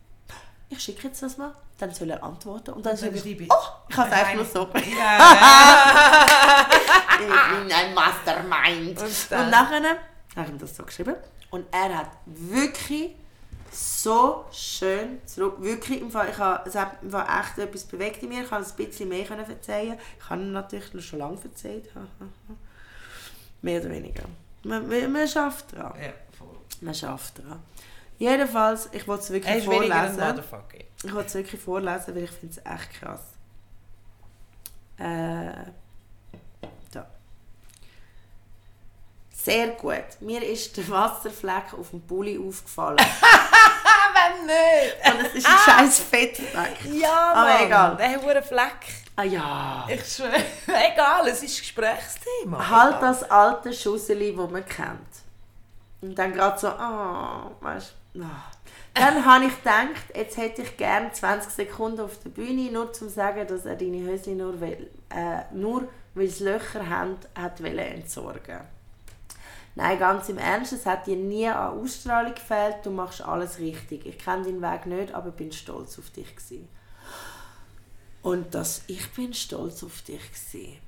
Ich schicke jetzt das mal, dann soll er antworten und dann, Dann schreibe schreibe ich, ich- oh, ich habe es einfach nur so. Ja. ich bin ein Mastermind. Und Und, nachher habe ich ihm das so geschrieben. Und er hat wirklich so schön zurück. Wirklich, im Fall, ich habe, es hat im Fall echt etwas bewegt in mir. Ich kann ein bisschen mehr erzählen. Ich habe ihm natürlich schon lange erzählt. Mehr oder weniger. Man, man, man schafft dran. ja, voll. Man schafft dran. Jedenfalls, ich wollte es wirklich ist vorlesen. Motherfucker. Ich wollte es wirklich vorlesen, weil ich finde es echt krass. Äh, da. Sehr gut. Mir ist der Wasserfleck auf dem Pulli aufgefallen. Wenn nicht! Und es ist ein scheiß Fettfleck. Ja, Aber Mann. egal. Der hat einen Fleck. Ah ja. Ich schwöre. Egal, es ist Gesprächsthema. Halt Egal. das alte Schusseli, das man kennt. Und dann gerade so, ah, weißt du. ah. Dann habe ich gedacht, jetzt hätte ich gerne 20 Sekunden auf der Bühne, nur zum sagen, dass er deine Höschen nur, weil, äh, nur weil es Löcher haben, hat entsorgen. Nein, ganz im Ernst, es hat dir nie an Ausstrahlung gefehlt, du machst alles richtig. Ich kenne deinen Weg nicht, aber bin stolz auf dich. Gewesen. Und dass ich bin stolz auf dich gewesen.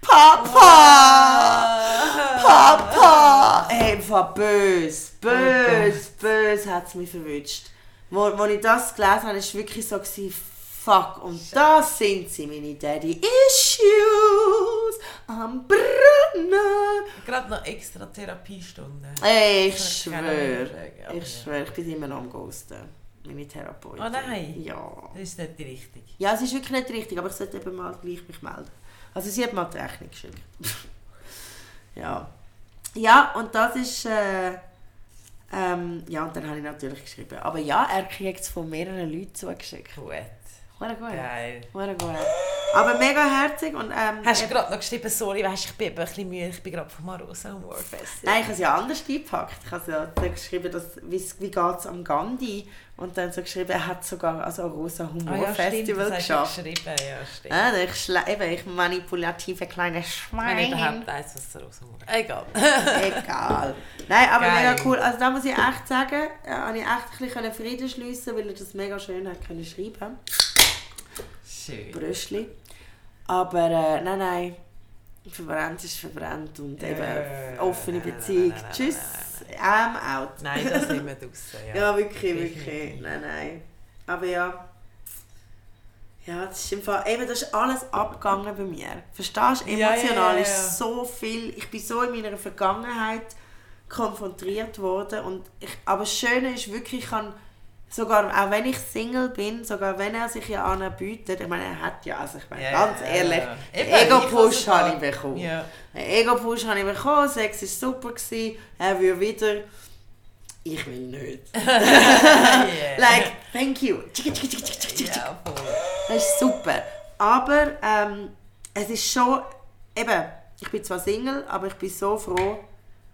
Papa! Papa! Hey, war bös, bös, bös hat es mich verwünscht. Wo, wo ich das gelesen habe, war wirklich so, gewesen, fuck, und das sind sie, meine Daddy Issues am Brennen. Gerade noch extra Therapiestunden. Ey, ich schwöre, ich schwöre, ich bin immer noch am Ghosten. Meine Therapeutin. Oh nein. Ja. Das ist nicht die richtige. Ja, es ist wirklich nicht richtig, aber ich sollte eben mal gleich mich melden. Also sie hat mal die Rechnung geschickt. ja. Ja, und das ist... Äh, ähm, ja, und dann habe ich natürlich geschrieben. Aber ja, er kriegt es von mehreren Leuten zugeschickt. Gut. Hure gut. Geil. Hure gut. Aber mega herzig und... Ähm, Hast du gerade noch geschrieben, sorry, weißt, ich bin ein bisschen müde, ich bin gerade vom Arosa Humor Festival. Nein, ich habe es ja anders eingepackt. Ich habe ja geschrieben, dass, wie, wie geht es am Gandhi? Und dann so geschrieben, er hat sogar also ein rosa Ah Humor ja, stimmt, Festival geschafft. geschrieben, ja, stimmt. Ah, ich, schle- eben, ich manipulative kleine Wenn ich Schwein. überhaupt weiss, was der Rosa Humor Egal. Egal. Nein, aber Geil. mega cool. Also da muss ich echt sagen, äh, habe ich echt ein bisschen Frieden schliessen, weil er das mega schön hat können schreiben. Schön. Brüschli. Aber äh, nein, nein. Verbrannt ist verbrannt und eben Äh, offene nein, nein, Beziehung. nein, nein, Tschüss. I'm out. Nein, das nicht mehr draussen. Ja. Ja, wirklich, wirklich. Nein, nein. Aber ja. Ja, das ist im Fall, eben, das ist alles abgegangen bei mir. Verstehst du? Emotional ja, ja. ist so viel. Ich bin so in meiner Vergangenheit konfrontiert worden. Und ich, aber das Schöne ist wirklich, ich kann sogar, auch wenn ich Single bin, sogar wenn er sich ja anbietet, ich meine, er hat ja, also ich meine, Ja, ganz ehrlich, Eben, Ego-Push habe ich bekommen. Einen Ego-Push habe ich bekommen, Sex war super, gewesen, er will wieder. Ich will nicht. Yeah. Like, thank you. Ja. Das ist super. Aber ähm, es ist schon, eben, ich bin zwar Single, aber ich bin so froh,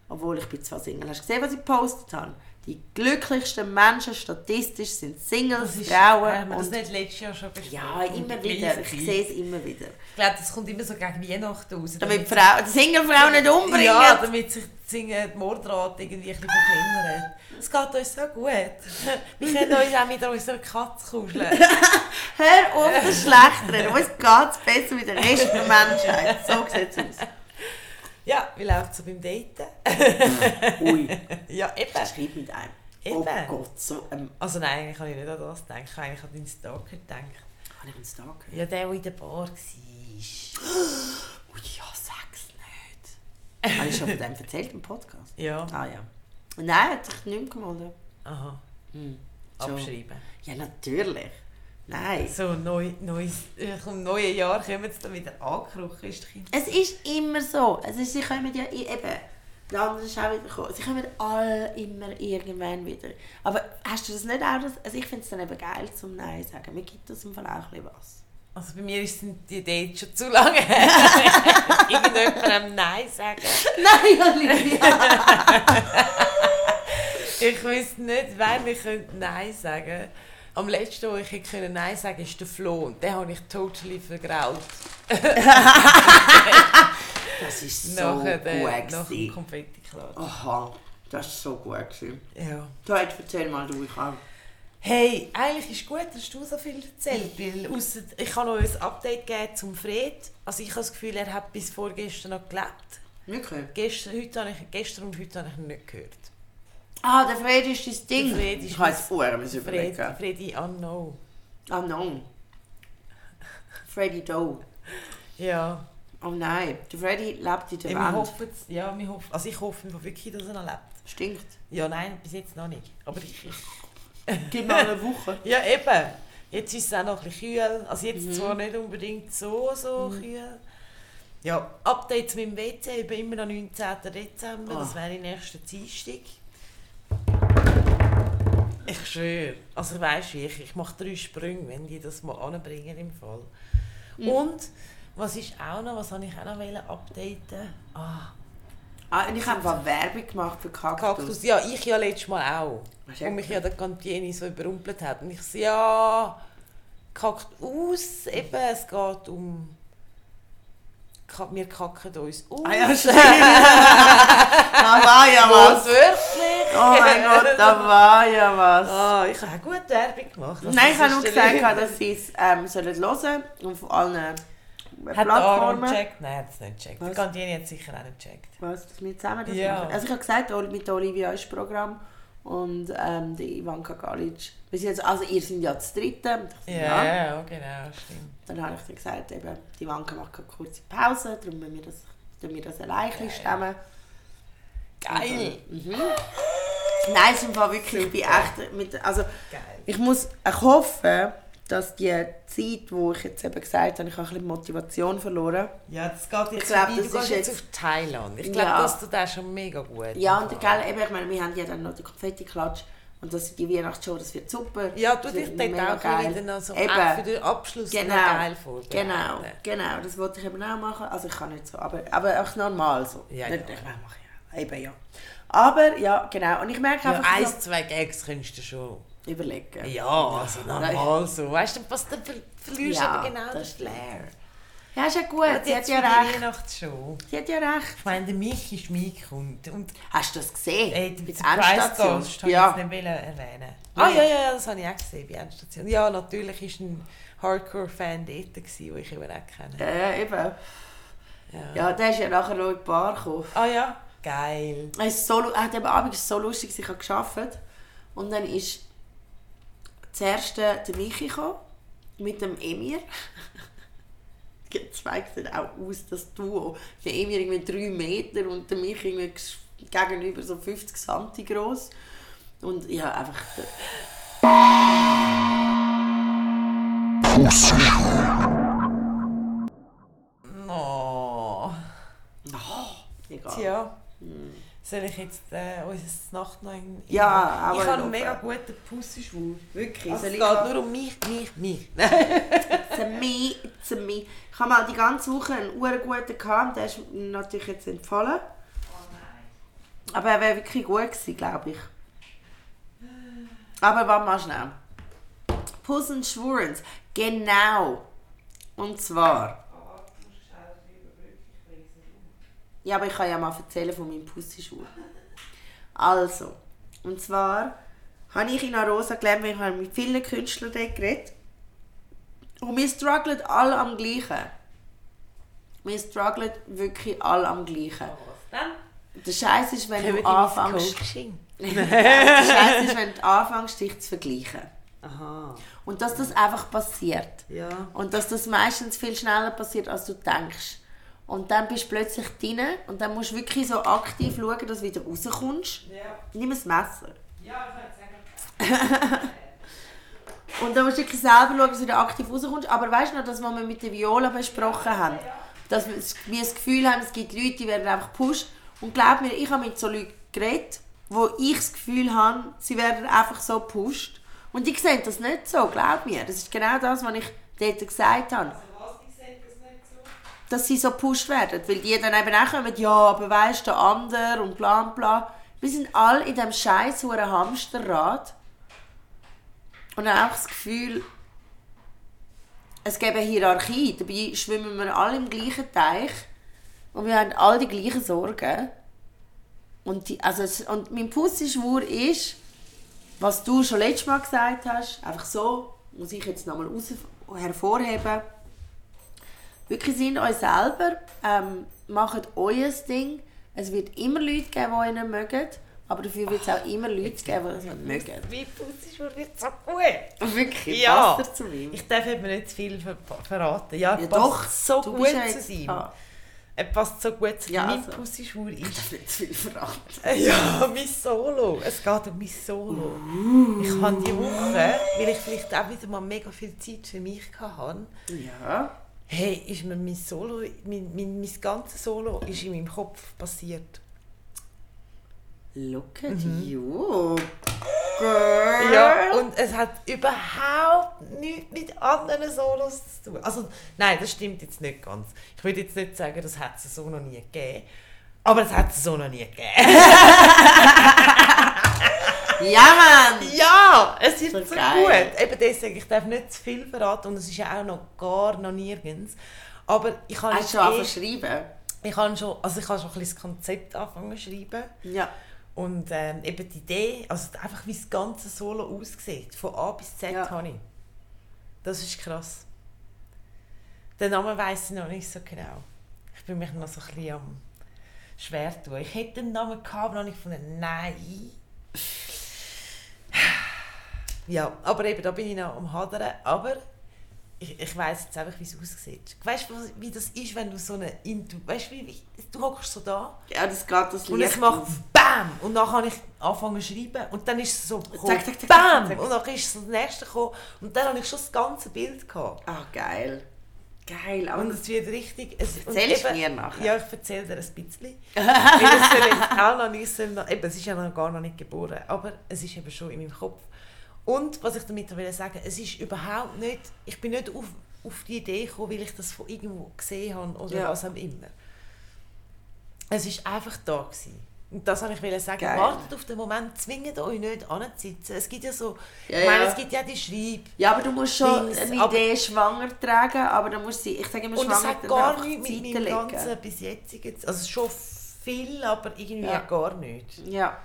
obwohl ich bin zwar Single. Hast du gesehen, was ich gepostet habe? Die glücklichsten Menschen statistisch sind Singles, Das ist, Frauen haben wir das nicht letztes Jahr schon besprochen? Ja, immer wieder. Ich sehe es immer wieder. Ich glaube, das kommt immer so gegen Weihnachten raus. Damit Frau, die Single-Frau nicht umbringen. Ja, damit sich die die Mordrate irgendwie ein bisschen verkleinert. Es geht uns so gut. Wir können uns auch mit unserer Katze kuscheln. Hör auf, das schlecht reden. Uns geht es besser mit der Rest der Menschheit. So sieht es aus. Ja, wie läuft es so beim Daten? Ui, Ja, eben. schreib mit einem. Oh Eben. Gott, so ein... Also nein, eigentlich habe ich nicht an das gedacht. Ich habe eigentlich an deinen Stalker gedacht. Habe ich einen Stalker? Ja, der, der in der Bar war. Ui, ja, sag's nicht. Habe ich schon von dem erzählt im Podcast? Ja. Ah ja. Nein, hat sich nicht mehr gemeldet. Aha. Hm. Abschreiben. Ja, natürlich. Nein. So, neu, neues, äh, im neuen Jahr kommen sie dann wieder angekrochen. Ist doch Es ist immer so. Ist, sie kommen ja eben... Der andere ist auch wieder gekommen. Sie kommen alle immer irgendwann wieder. Aber hast du das nicht auch? Also ich finde es dann eben geil zum Nein sagen. Mir gibt das im Fall auch ein was. Also bei mir sind die Dates schon zu lange her. Irgendjemandem Nein sagen. Nein, Olivia! Ich wüsste nicht, wer mir könnte Nein sagen Am letzten, wo ich hätte können Nein sagen konnte, ist der Flo. Und den habe ich totally vergrault. Das ist so Nachher gut. der, nach dem gewesen. konfetti -Klatsch. Aha, das ist so gut. gewesen. Ja. Du, erzähl mal, du, ich auch. Hey, eigentlich ist gut, dass du so viel erzählt. Weil ausser, ich kann noch ein Update geben zum Fred. Also ich habe das Gefühl, er hat bis vorgestern noch gelebt. Wirklich? Gestern, heute habe ich, gestern und heute habe ich ihn nicht gehört. Ah, der Fred ist dein Ding. Der Fred ist ich habe jetzt Uhren Fred, überlegen. Freddy Unknown. Oh no. Freddy Doe. Ja. Oh nein, der Freddy lebt in der Ja, Wand. hoffen, ja, wir hoffen, also ich hoffe wirklich, dass er noch lebt. Stinkt. Ja, nein, bis jetzt noch nicht. Aber ich, ich Gib mal eine Woche. Ja, eben. Jetzt ist es auch noch ein bisschen kühl. Also jetzt Mhm. zwar nicht unbedingt so, so kühl. Ja, Update zu meinem WC, ich bin immer noch 19. Dezember, das Ah. wäre nächster Dienstag. Ich schwöre, also weißt du, ich, ich mache drei Sprünge, wenn die das mal anbringen im Fall. Mhm. Und, was ist auch noch, was habe ich auch noch wollen updaten? Ah, Ah, und ich habe einfach Werbung gemacht für Kaktus. Kaktus. Ja, ich ja letztes Mal auch. Du Wo mich ja der Cantieni so überrumpelt hat. Und ich so, ja, Kaktus, eben, es geht um... Wir kacken uns aus. Ah ja, stimmt. da war ja was. Wortwörtlich. Oh mein Gott, da war ja was. Ah, ich habe auch gut Werbung gemacht. Also, Nein, ich das habe nur gesagt, dass sie es ähm, sollen hören und auf allen äh, Hat Plattformen. gecheckt? Nein, hat es nicht gecheckt. Was? Cantieni hat es sicher auch nicht gecheckt. Was, dass wir zusammen das Ja. machen? Also ich habe gesagt, mit Olivia ist Programm und ähm, die Ivanka Galic. Wir sind jetzt, also ihr seid ja das dritte. Und Ja, ja, genau, stimmt. Dann habe ich dir gesagt, eben, die Ivanka macht eine kurze Pause, darum müssen wir das, tun wir das allein Geil. stemmen. Geil! Mhm. Nein, es Fall wirklich, ich bin echt mit, also Geil. ich muss, ich hoffe, dass die Zeit, wo ich jetzt eben gesagt habe, ich habe ein bisschen Motivation verloren. Ja, das geht jetzt Ich glaub, das Du ist jetzt auf Thailand. Ich glaube, Ja. das tut auch schon mega gut. Ja, und gell, eben, ich meine, wir haben ja dann noch den Konfetti-Klatsch und das, die Weihnachtsshow, das wird super. Ja, du dich dort mega auch geil. wieder noch so Eben. für den Abschluss Genau. geil vorbereiten. Genau, genau, das wollte ich eben auch machen. Also ich kann nicht so, aber, aber auch normal so. Ja, nicht, ja. Ich mache ja, eben ja. Aber ja, genau. Und ich merke Ja, einfach, eins, so, zwei Gags könntest du schon. Überlegen. Ja, also normal so. Weißt du, was dann ver verlierst Ja, eben genau das. Flair. Ja, ist ja gut, sie hat ja die recht. Weihnachtsshow. Sie hat ja recht. Ich meine, der Michi Schmieg kommt. Und Hast du das gesehen? ey, Bei die der Endstation? Ich Ja. jetzt nicht erwähnen. Ah ja, ja, ja, das habe ich auch gesehen bei Endstation. Ja, natürlich war ein Hardcore-Fan dort, gewesen, den ich eben auch kenne. Ja, eben. Ja. Ja, der ist ja nachher noch in die Bar gekommen. Ah ja, geil. Es ist so, lu- äh, am Abend war es so lustig, ich habe gearbeitet. Und dann ist zuerst der Michi gekommen, mit dem Emir. Die zwei sehen auch aus, das Duo. Der Emir irgendwie 3 Meter und der Michi irgendwie gegenüber so 50 cm groß. Und ja, einfach... Oh. Egal. Tja. Soll ich jetzt äh, unser Nacht noch in... Ja, aber Ich habe einen mega guten Pussyschwur. Wirklich. Also es ich geht nur um mich, mich, mich. It's a me, it's a me. Ich habe mal die ganze Woche einen ur guten gehabt, der ist mir natürlich jetzt entfallen. Aber er wäre wirklich gut gewesen, glaube ich. Aber warte mal schnell. Puss and Schwurens. Genau. Und zwar. Ja, aber ich kann ja mal erzählen von meinem Pussy-Schwur. Also. Und zwar habe ich in Arosa gelernt, wir haben mit vielen Künstlern dort geredet. Und wir strugglen alle am gleichen. Wir strugglen wirklich alle am gleichen. Was dann? Der Scheiß ist, wenn du anfängst. Der Scheiß ist, wenn du anfängst, dich zu vergleichen. Aha. Und dass das einfach passiert. Ja. Und dass das meistens viel schneller passiert, als du denkst. Und dann bist du plötzlich drin und dann musst du wirklich so aktiv schauen, dass du wieder rauskommst. Ja. Nimm ein Messer. Ja, ich sagen. Und dann musst du wirklich selber schauen, dass du wieder aktiv rauskommst. Aber weißt du noch, das, was wir mit der Viola besprochen haben? Dass wir wir das Gefühl haben, es gibt Leute, die werden einfach gepusht. Und glaub mir, ich habe mit so Leuten geredet, wo ich das Gefühl habe, sie werden einfach so gepusht. Und die sehen das nicht so, glaub mir. Das ist genau das, was ich dort gesagt habe. Dass sie so gepusht werden. Weil die dann eben auch kommen, ja, aber weisst der andere und bla bla. Wir sind alle in diesem scheiß Hamsterrad. Und dann auch das Gefühl, es gibt eine Hierarchie. Dabei schwimmen wir alle im gleichen Teich. Und wir haben alle die gleichen Sorgen. Und, die, also und mein Pussy-Schwur ist, was du schon letztes Mal gesagt hast, einfach so, muss ich jetzt nochmal hervorheben. Wirklich sind euch selber, ähm, macht euer Ding. Es wird immer Leute geben, die euch nicht mögen, aber dafür wird es auch immer Leute geben, die es nicht mögen. Wie Pussyschwur wird so gut. Wirklich, Ja. passt er zu mir? Ich darf eben nicht zu viel ver verraten. Ja, er Ja, passt doch, so du gut zu jetzt- ihm. Ah. Er passt so gut zu Ja, Mein also. Pussyschwur ist... Nicht zu viel verraten. Ja, mein Solo. Es geht um mein Solo. Ich habe die Woche, weil ich vielleicht auch wieder mal mega viel Zeit für mich hatte, Ja. Hey, ist mir mein Solo, mein, mein, mein ganzes Solo ist in meinem Kopf passiert. Look at you, girl. Mhm. Ja, und es hat überhaupt nichts mit anderen Solos zu tun. Also, nein, das stimmt jetzt nicht ganz. Ich würde jetzt nicht sagen, das hat es so noch nie gegeben. Aber es hat es so noch nie gegeben. Ja, Mann! Ja, es ist So so, gut. Eben deswegen, ich darf nicht zu viel verraten und es ist ja auch noch gar noch nirgends. Aber ich habe Hast du angefangen eh, zu schreiben? ich habe schon, also ich habe schon ein bisschen das Konzept angefangen zu schreiben. Ja. Und ähm, eben die Idee, also einfach wie das ganze Solo aussieht, von A bis Z Ja. habe ich. Das ist krass. Den Namen weiss ich noch nicht so genau. Ich bin mich noch so ein bisschen am schwer tun. Ich hätte den Namen gehabt, aber noch nicht gefunden. Nein. Ja, aber eben, da bin ich noch am Hadern. Aber ich, ich weiss jetzt einfach, wie es aussieht. Weißt du, wie das ist, wenn du so eine Intu... Weißt du, wie, wie, du hockst so da Ja, das geht das und es Licht macht. BAM! Und dann habe ich angefangen zu schreiben und dann ist es so gekommen, Zack, zack, zack, BAM! Und dann ist das nächste gekommen und dann habe ich schon das ganze Bild gehabt. Ah, geil. Geil. Aber Und es wird richtig... Es, Erzählst du mir nachher? Ja, ich erzähle dir ein bisschen. Weil es soll jetzt auch noch nicht... soll noch- Eben, es ist ja noch gar noch nicht geboren, aber es ist eben schon in meinem Kopf. Und was ich damit will sagen, es ist überhaupt nicht... Ich bin nicht auf, auf die Idee gekommen, weil ich das von irgendwo gesehen habe oder Ja. was auch immer. Es ist einfach da gewesen. Und das wollte ich will sagen. Geil. Wartet auf den Moment, zwingt euch nicht anzusitzen. Es gibt ja so... Ja, ich meine, ja. es gibt ja die Schreib... Ja, aber du musst schon Dings, eine Idee schwanger tragen, aber dann musst sie, ich sage immer Und es schwanger hat dann gar einfach nichts mit meinem ganzen bis jetzt. Also schon viel, aber irgendwie Ja. gar nicht. Ja.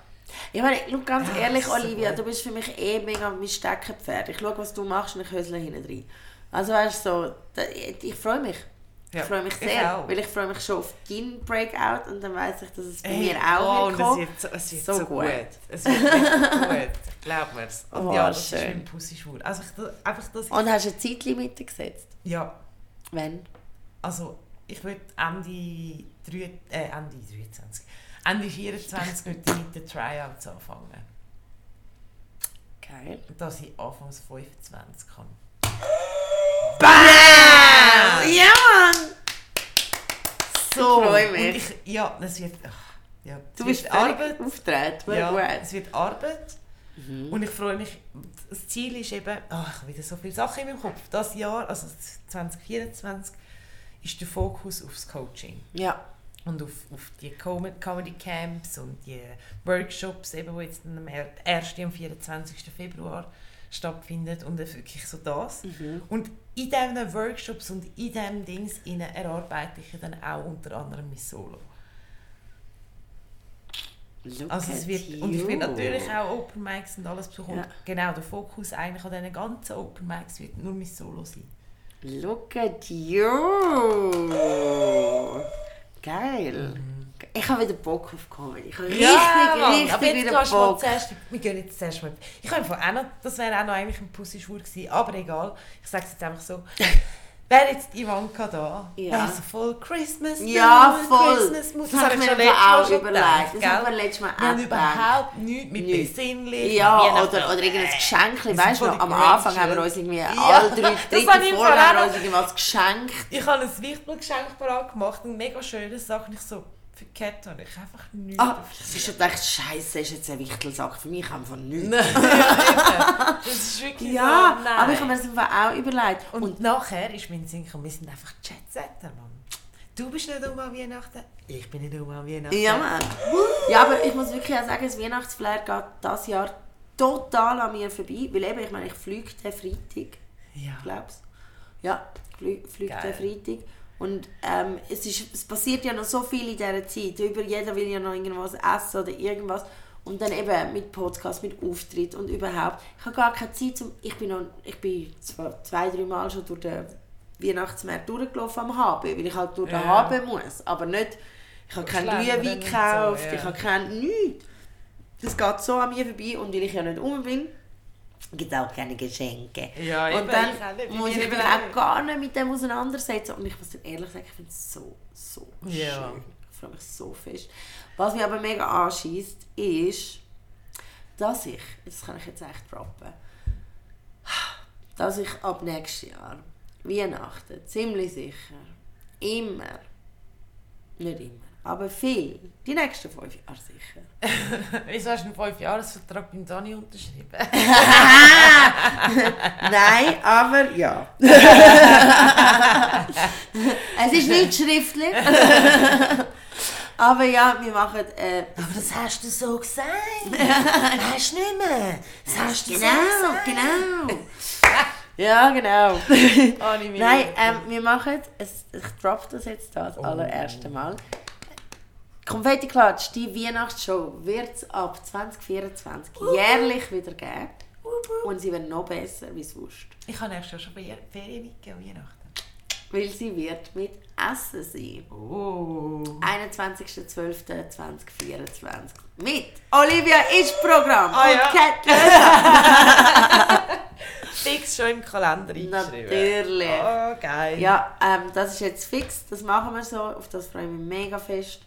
Ich meine, schau, ganz Ja, ehrlich, so Olivia, gut. du bist für mich eh mega mein Steckenpferd. Ich schaue, was du machst und ich hösle hinten rein. Also weißt du, so, da, ich, ich freue mich. Ja, ich freue mich ich sehr, auch. weil ich freue mich schon auf deinen Breakout und dann weiß ich, dass es bei Ey, mir auch oh, wird kommen. es wird so, es wird So so, gut. gut. Es wird echt gut. Glaub mir's. Und Oh, ja, das schön. ist mein Pussy-Schwur. Also ich, einfach das... Und hast du eine Zeitlimite gesetzt? ja, Wenn? also ich würde Ende, 3, äh, Ende 23... Ende 24 würde ich mit den Tryouts anfangen. Geil. Dass ich anfangs 25 kann. BAM! Ja, Mann! So, Ich freu und mich. Ich, ja, das wird... Ach, ja, es Du wird bist Arbeit auftreten. Ja, Gut. es wird Arbeit. Mhm. Und ich freue mich, das Ziel ist eben, oh, ich habe wieder so viele Sachen in meinem Kopf. Das Jahr, also 2024, ist der Fokus aufs Coaching. Ja. Und auf, auf die Com Comedy Camps und die Workshops, eben, die jetzt am 1. und 24. Februar stattfinden. Und wirklich so das. Mhm. Und in diesen Workshops und in diesen Dings innen erarbeite ich dann auch unter anderem mein Solo. Look Also es wird, und ich will natürlich auch Open Mics und alles besuchen. Ja. Und genau, der Fokus eigentlich an diesen ganzen Open Mics wird nur mein Solo sein. Look at you! Geil! Ich habe wieder Bock auf Comedy. Ich habe richtig, Mann, richtig aber jetzt wieder du mal Bock. zuerst, wir gehen jetzt zuerst mal, ich habe auch noch, das wäre auch noch eigentlich ein Pussy-Schwur gewesen, aber egal, ich sage es jetzt einfach so, wäre jetzt Ivanka da, Ja. wäre so voll Christmas Ja, voll. Christmas Mood. Das habe ich mir letztes Mal schon überlegt. Das haben wir letztes Mal Wir auch haben überhaupt nichts mit Nichts. besinnlich, Ja, oder, oder irgendein Geschenk. Wir Weißt du, am Anfang haben wir uns irgendwie Ja, alle drei das Drittel voll haben wir vorher- uns irgendwas geschenkt. Ich habe ein Wichtelgeschenk parat gemacht, eine mega schöne Sache. Ich so, Kette habe ich einfach nichts. Ah, das ist schon gedacht, Scheiße, ist jetzt eine Wichtelsache für mich, einfach nichts. Nein, ja. Das ist wirklich Ja, so, aber ich habe mir das einfach auch überlegt. Und, nachher ist mein Sinn gekommen, wir sind einfach Chatsetter, Mann. Du bist nicht um an Weihnachten, ich bin nicht um an Weihnachten. Ja, Mann. Ja, aber ich muss wirklich auch sagen, das Weihnachtsflair geht dieses Jahr total an mir vorbei. Weil eben, ich meine, ich fliege den Freitag, Ja. glaubst Ja, ich fliege den. Freitag. Und ähm, es, ist, es passiert ja noch so viel in dieser Zeit. Über jeder will ja noch irgendwas essen oder irgendwas. Und dann eben mit Podcast, mit Auftritt und überhaupt. Ich habe gar keine Zeit zum... Ich bin, noch, ich bin zwar zwei, drei Mal schon durch den Weihnachtsmarkt durchgelaufen am HB, weil ich halt durch den Ja. HB muss. Aber nicht... Ich habe Schlendern Glühwein und so, gekauft, ja. ich habe keinen... Nichts. Das geht so an mir vorbei und weil ich ja nicht um bin, gibt auch keine Geschenke. Ja, und dann ich muss ich Ich mich auch gar nicht mit dem auseinandersetzen. Und ich muss dir ehrlich sagen, ich finde es so, so Ja. schön. Ich freue mich so fest. Was mich aber mega anschießt, ist, dass ich, das kann ich jetzt echt droppen, dass ich ab nächstes Jahr Weihnachten ziemlich sicher immer, nicht immer, aber viel, die nächsten fünf Jahre sicher, Wieso hast du einen 5-Jahres-Vertrag beim Dani unterschrieben? Nein, aber ja. es ist nicht schriftlich. aber ja, wir machen. Äh, Aber das hast du so gesagt. hast du nicht mehr. Das hast du genau, so gesagt. genau. ja, genau. Nein, ähm, wir machen. Es, ich droppe das jetzt da das allererste Mal. Konfetti Klatsch, die Weihnachtsshow wird es ab 2024 jährlich wieder geben. Und sie wird noch besser wie sonst. Ich habe Jahr schon Fer- Ferien mitgegeben, Weihnachten. Weil sie wird mit Essen sein. Oh. 21.12.2024 mit Olivia ist Programm Ah, und ja. Cat Fix schon im Kalender eingeschrieben. Natürlich. Oh, geil. Ja, ähm, das ist jetzt fix, das machen wir so, auf das freue ich mich mega fest.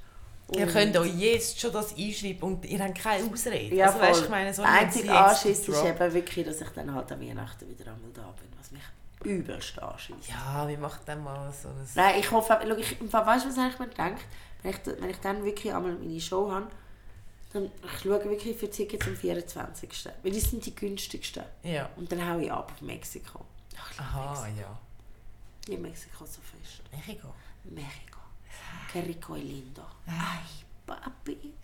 Ihr Und- könnt euch jetzt schon das einschreiben und ihr habt keine Ausrede. Ja, also, weißt, ich meine, so der einzige Anschiss ist eben wirklich, dass ich dann halt an Weihnachten wieder einmal da bin, was mich übelst anschießt. Ja, wir machen dann mal so ein... Nein, ich hoffe, schau, ich, im Fall, weißt du, was ich mir denke? Wenn ich, wenn ich dann wirklich einmal meine Show habe, dann ich schaue wirklich für Tickets am 24. Weil die sind die günstigsten. Ja. Und dann haue ich ab auf Mexiko. Ach, Aha, Mexiko. ja. Ich Mexiko so fest. Mexiko. México. Qué rico y lindo. Ay, papi.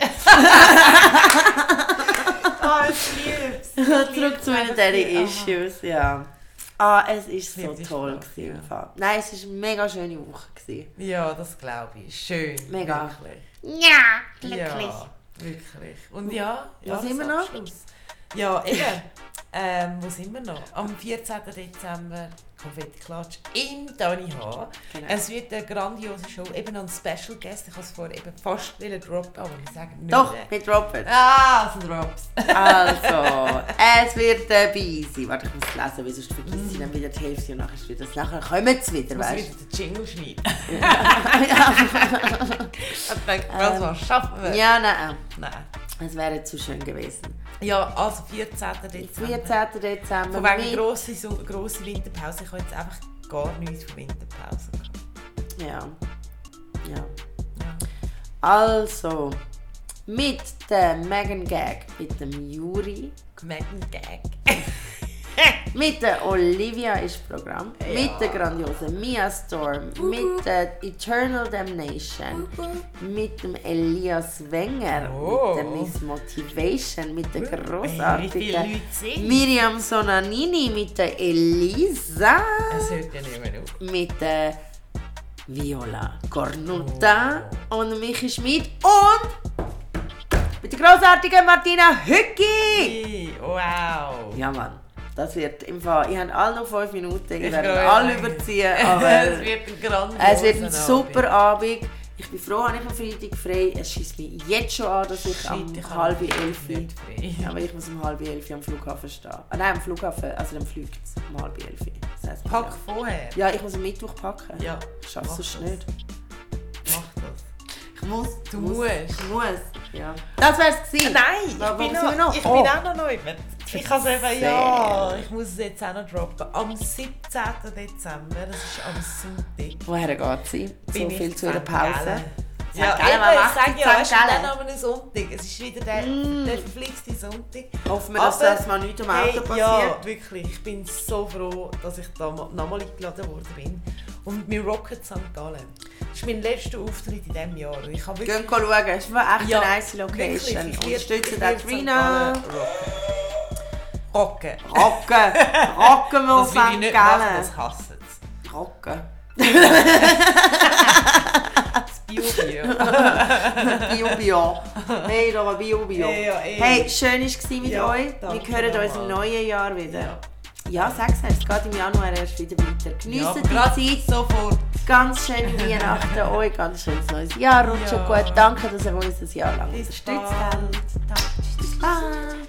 Ah, ich lieb's. Zurück zu meinen Daddy-Issues, ja. Ah, es war so toll. Gewesen, ja. im Fall. Nein, es war eine mega schöne Woche. gewesen. Ja, das glaube ich. Schön. Mega. Wirklich. Ja, Ja, wirklich. Und ja, ja wir so noch? Ja, eben. ähm, wo sind wir noch? Am 14. Dezember Konfettiklatsch in Dani H. Genau. Es wird eine grandiose Show, eben ein Special Guest. Ich habe es vorher eben fast wollen droppen, aber ich sage nicht. Doch, mehr. wir droppen. Ah, es drops. Also, es wird dabei sein. Warte, ich muss lesen, weil sonst vergesse ich dann wieder die Hälfte und nachher ist wieder das. Nachher kommen sie wieder, weißt wieder den Jingle schneiden. du? Ich denke, was wir schaffen wir? Ja, nein. Nein. Es wäre zu schön gewesen. Ja, also 14. Dezember. 14. Dezember. Von wegen grosse, so, grosse Winterpause. Ich habe jetzt einfach gar nichts von Winterpause. Ja. Ja. Ja. Also, mit dem Megan Gag, mit dem Juri, Megan Gag. mit der Olivia ist Programm, Ja. mit der grandiosen Mia Storm, mit der Eternal Damnation, mit dem Elias Wenger, Oh. mit der Miss Motivation, mit der großartigen? Miriam Sonanini, mit der Elisa. Mit der Viola Cornuta und Michi Schmid und mit der großartigen Martina Hücki. Wow. Ja, Mann. Das wird im Fall. Ich habe alle noch fünf Minuten. Ich Ich werde alle überziehen. es Aber wird ein grandioser es wird ein Abend. super Abend. Ich bin froh, habe ich am Freitag frei. Es schießt mich jetzt schon an, dass ich Shit, ich habe halb elf. Ja, aber ich muss um halb elf am Flughafen stehen. Ah, nein, am Flughafen, also dann fliegt es um halb elf. Das heisst, Pack vorher. Ja, ich muss am Mittwoch packen. Ja, Ich schaffe mach es nicht. mach das. Ich muss. Du muss. musst. Ich muss. Ja. Das wär's gewesen. Nein, ich bin, noch, noch? ich Oh. bin auch noch neu. Ich kann es eben, ja, ich muss es jetzt auch noch droppen. Am 17. Dezember, das ist am Sonntag, Woher geht sie? So viel zu St. Pause. Ja, Gallen, eben, ich sage ja, es St. ist dann am Sonntag. Es ist wieder der, Mm. der verflixte Sonntag. Hoffen wir, dass Aber- das mal nicht am Auto Hey, passiert. ja, wirklich. Ich bin so froh, dass ich da ma- nochmal eingeladen worden bin. Und wir rocken St. Gallen. Das ist mein letzter Auftritt in diesem Jahr. Ich habe wirklich... Gehen schauen, es ist echt Ja, eine nice Location. Wirklich, ich Unterstützen ich. Trina. Rocken. Rocken. Rocken. Wir Das will ich nicht machen, das hassen sie. Rocken. Das Bio-Bio. Bio, Bio. Hey, da war Bio, Bio. Ja, ja, eh. Hey, schön war es mit Ja, euch. Wir hören uns im neuen Jahr wieder. Ja. Ja, sag's es, es geht im Januar erst wieder weiter. Geniessen Ja, die Zeit. sofort. Ganz schöne Weihnachten euch, ganz schönes neues Jahr. Rutscht Ja. gut. Danke, dass ihr uns ein Jahr lang Bis unterstützt bald. habt. Danke.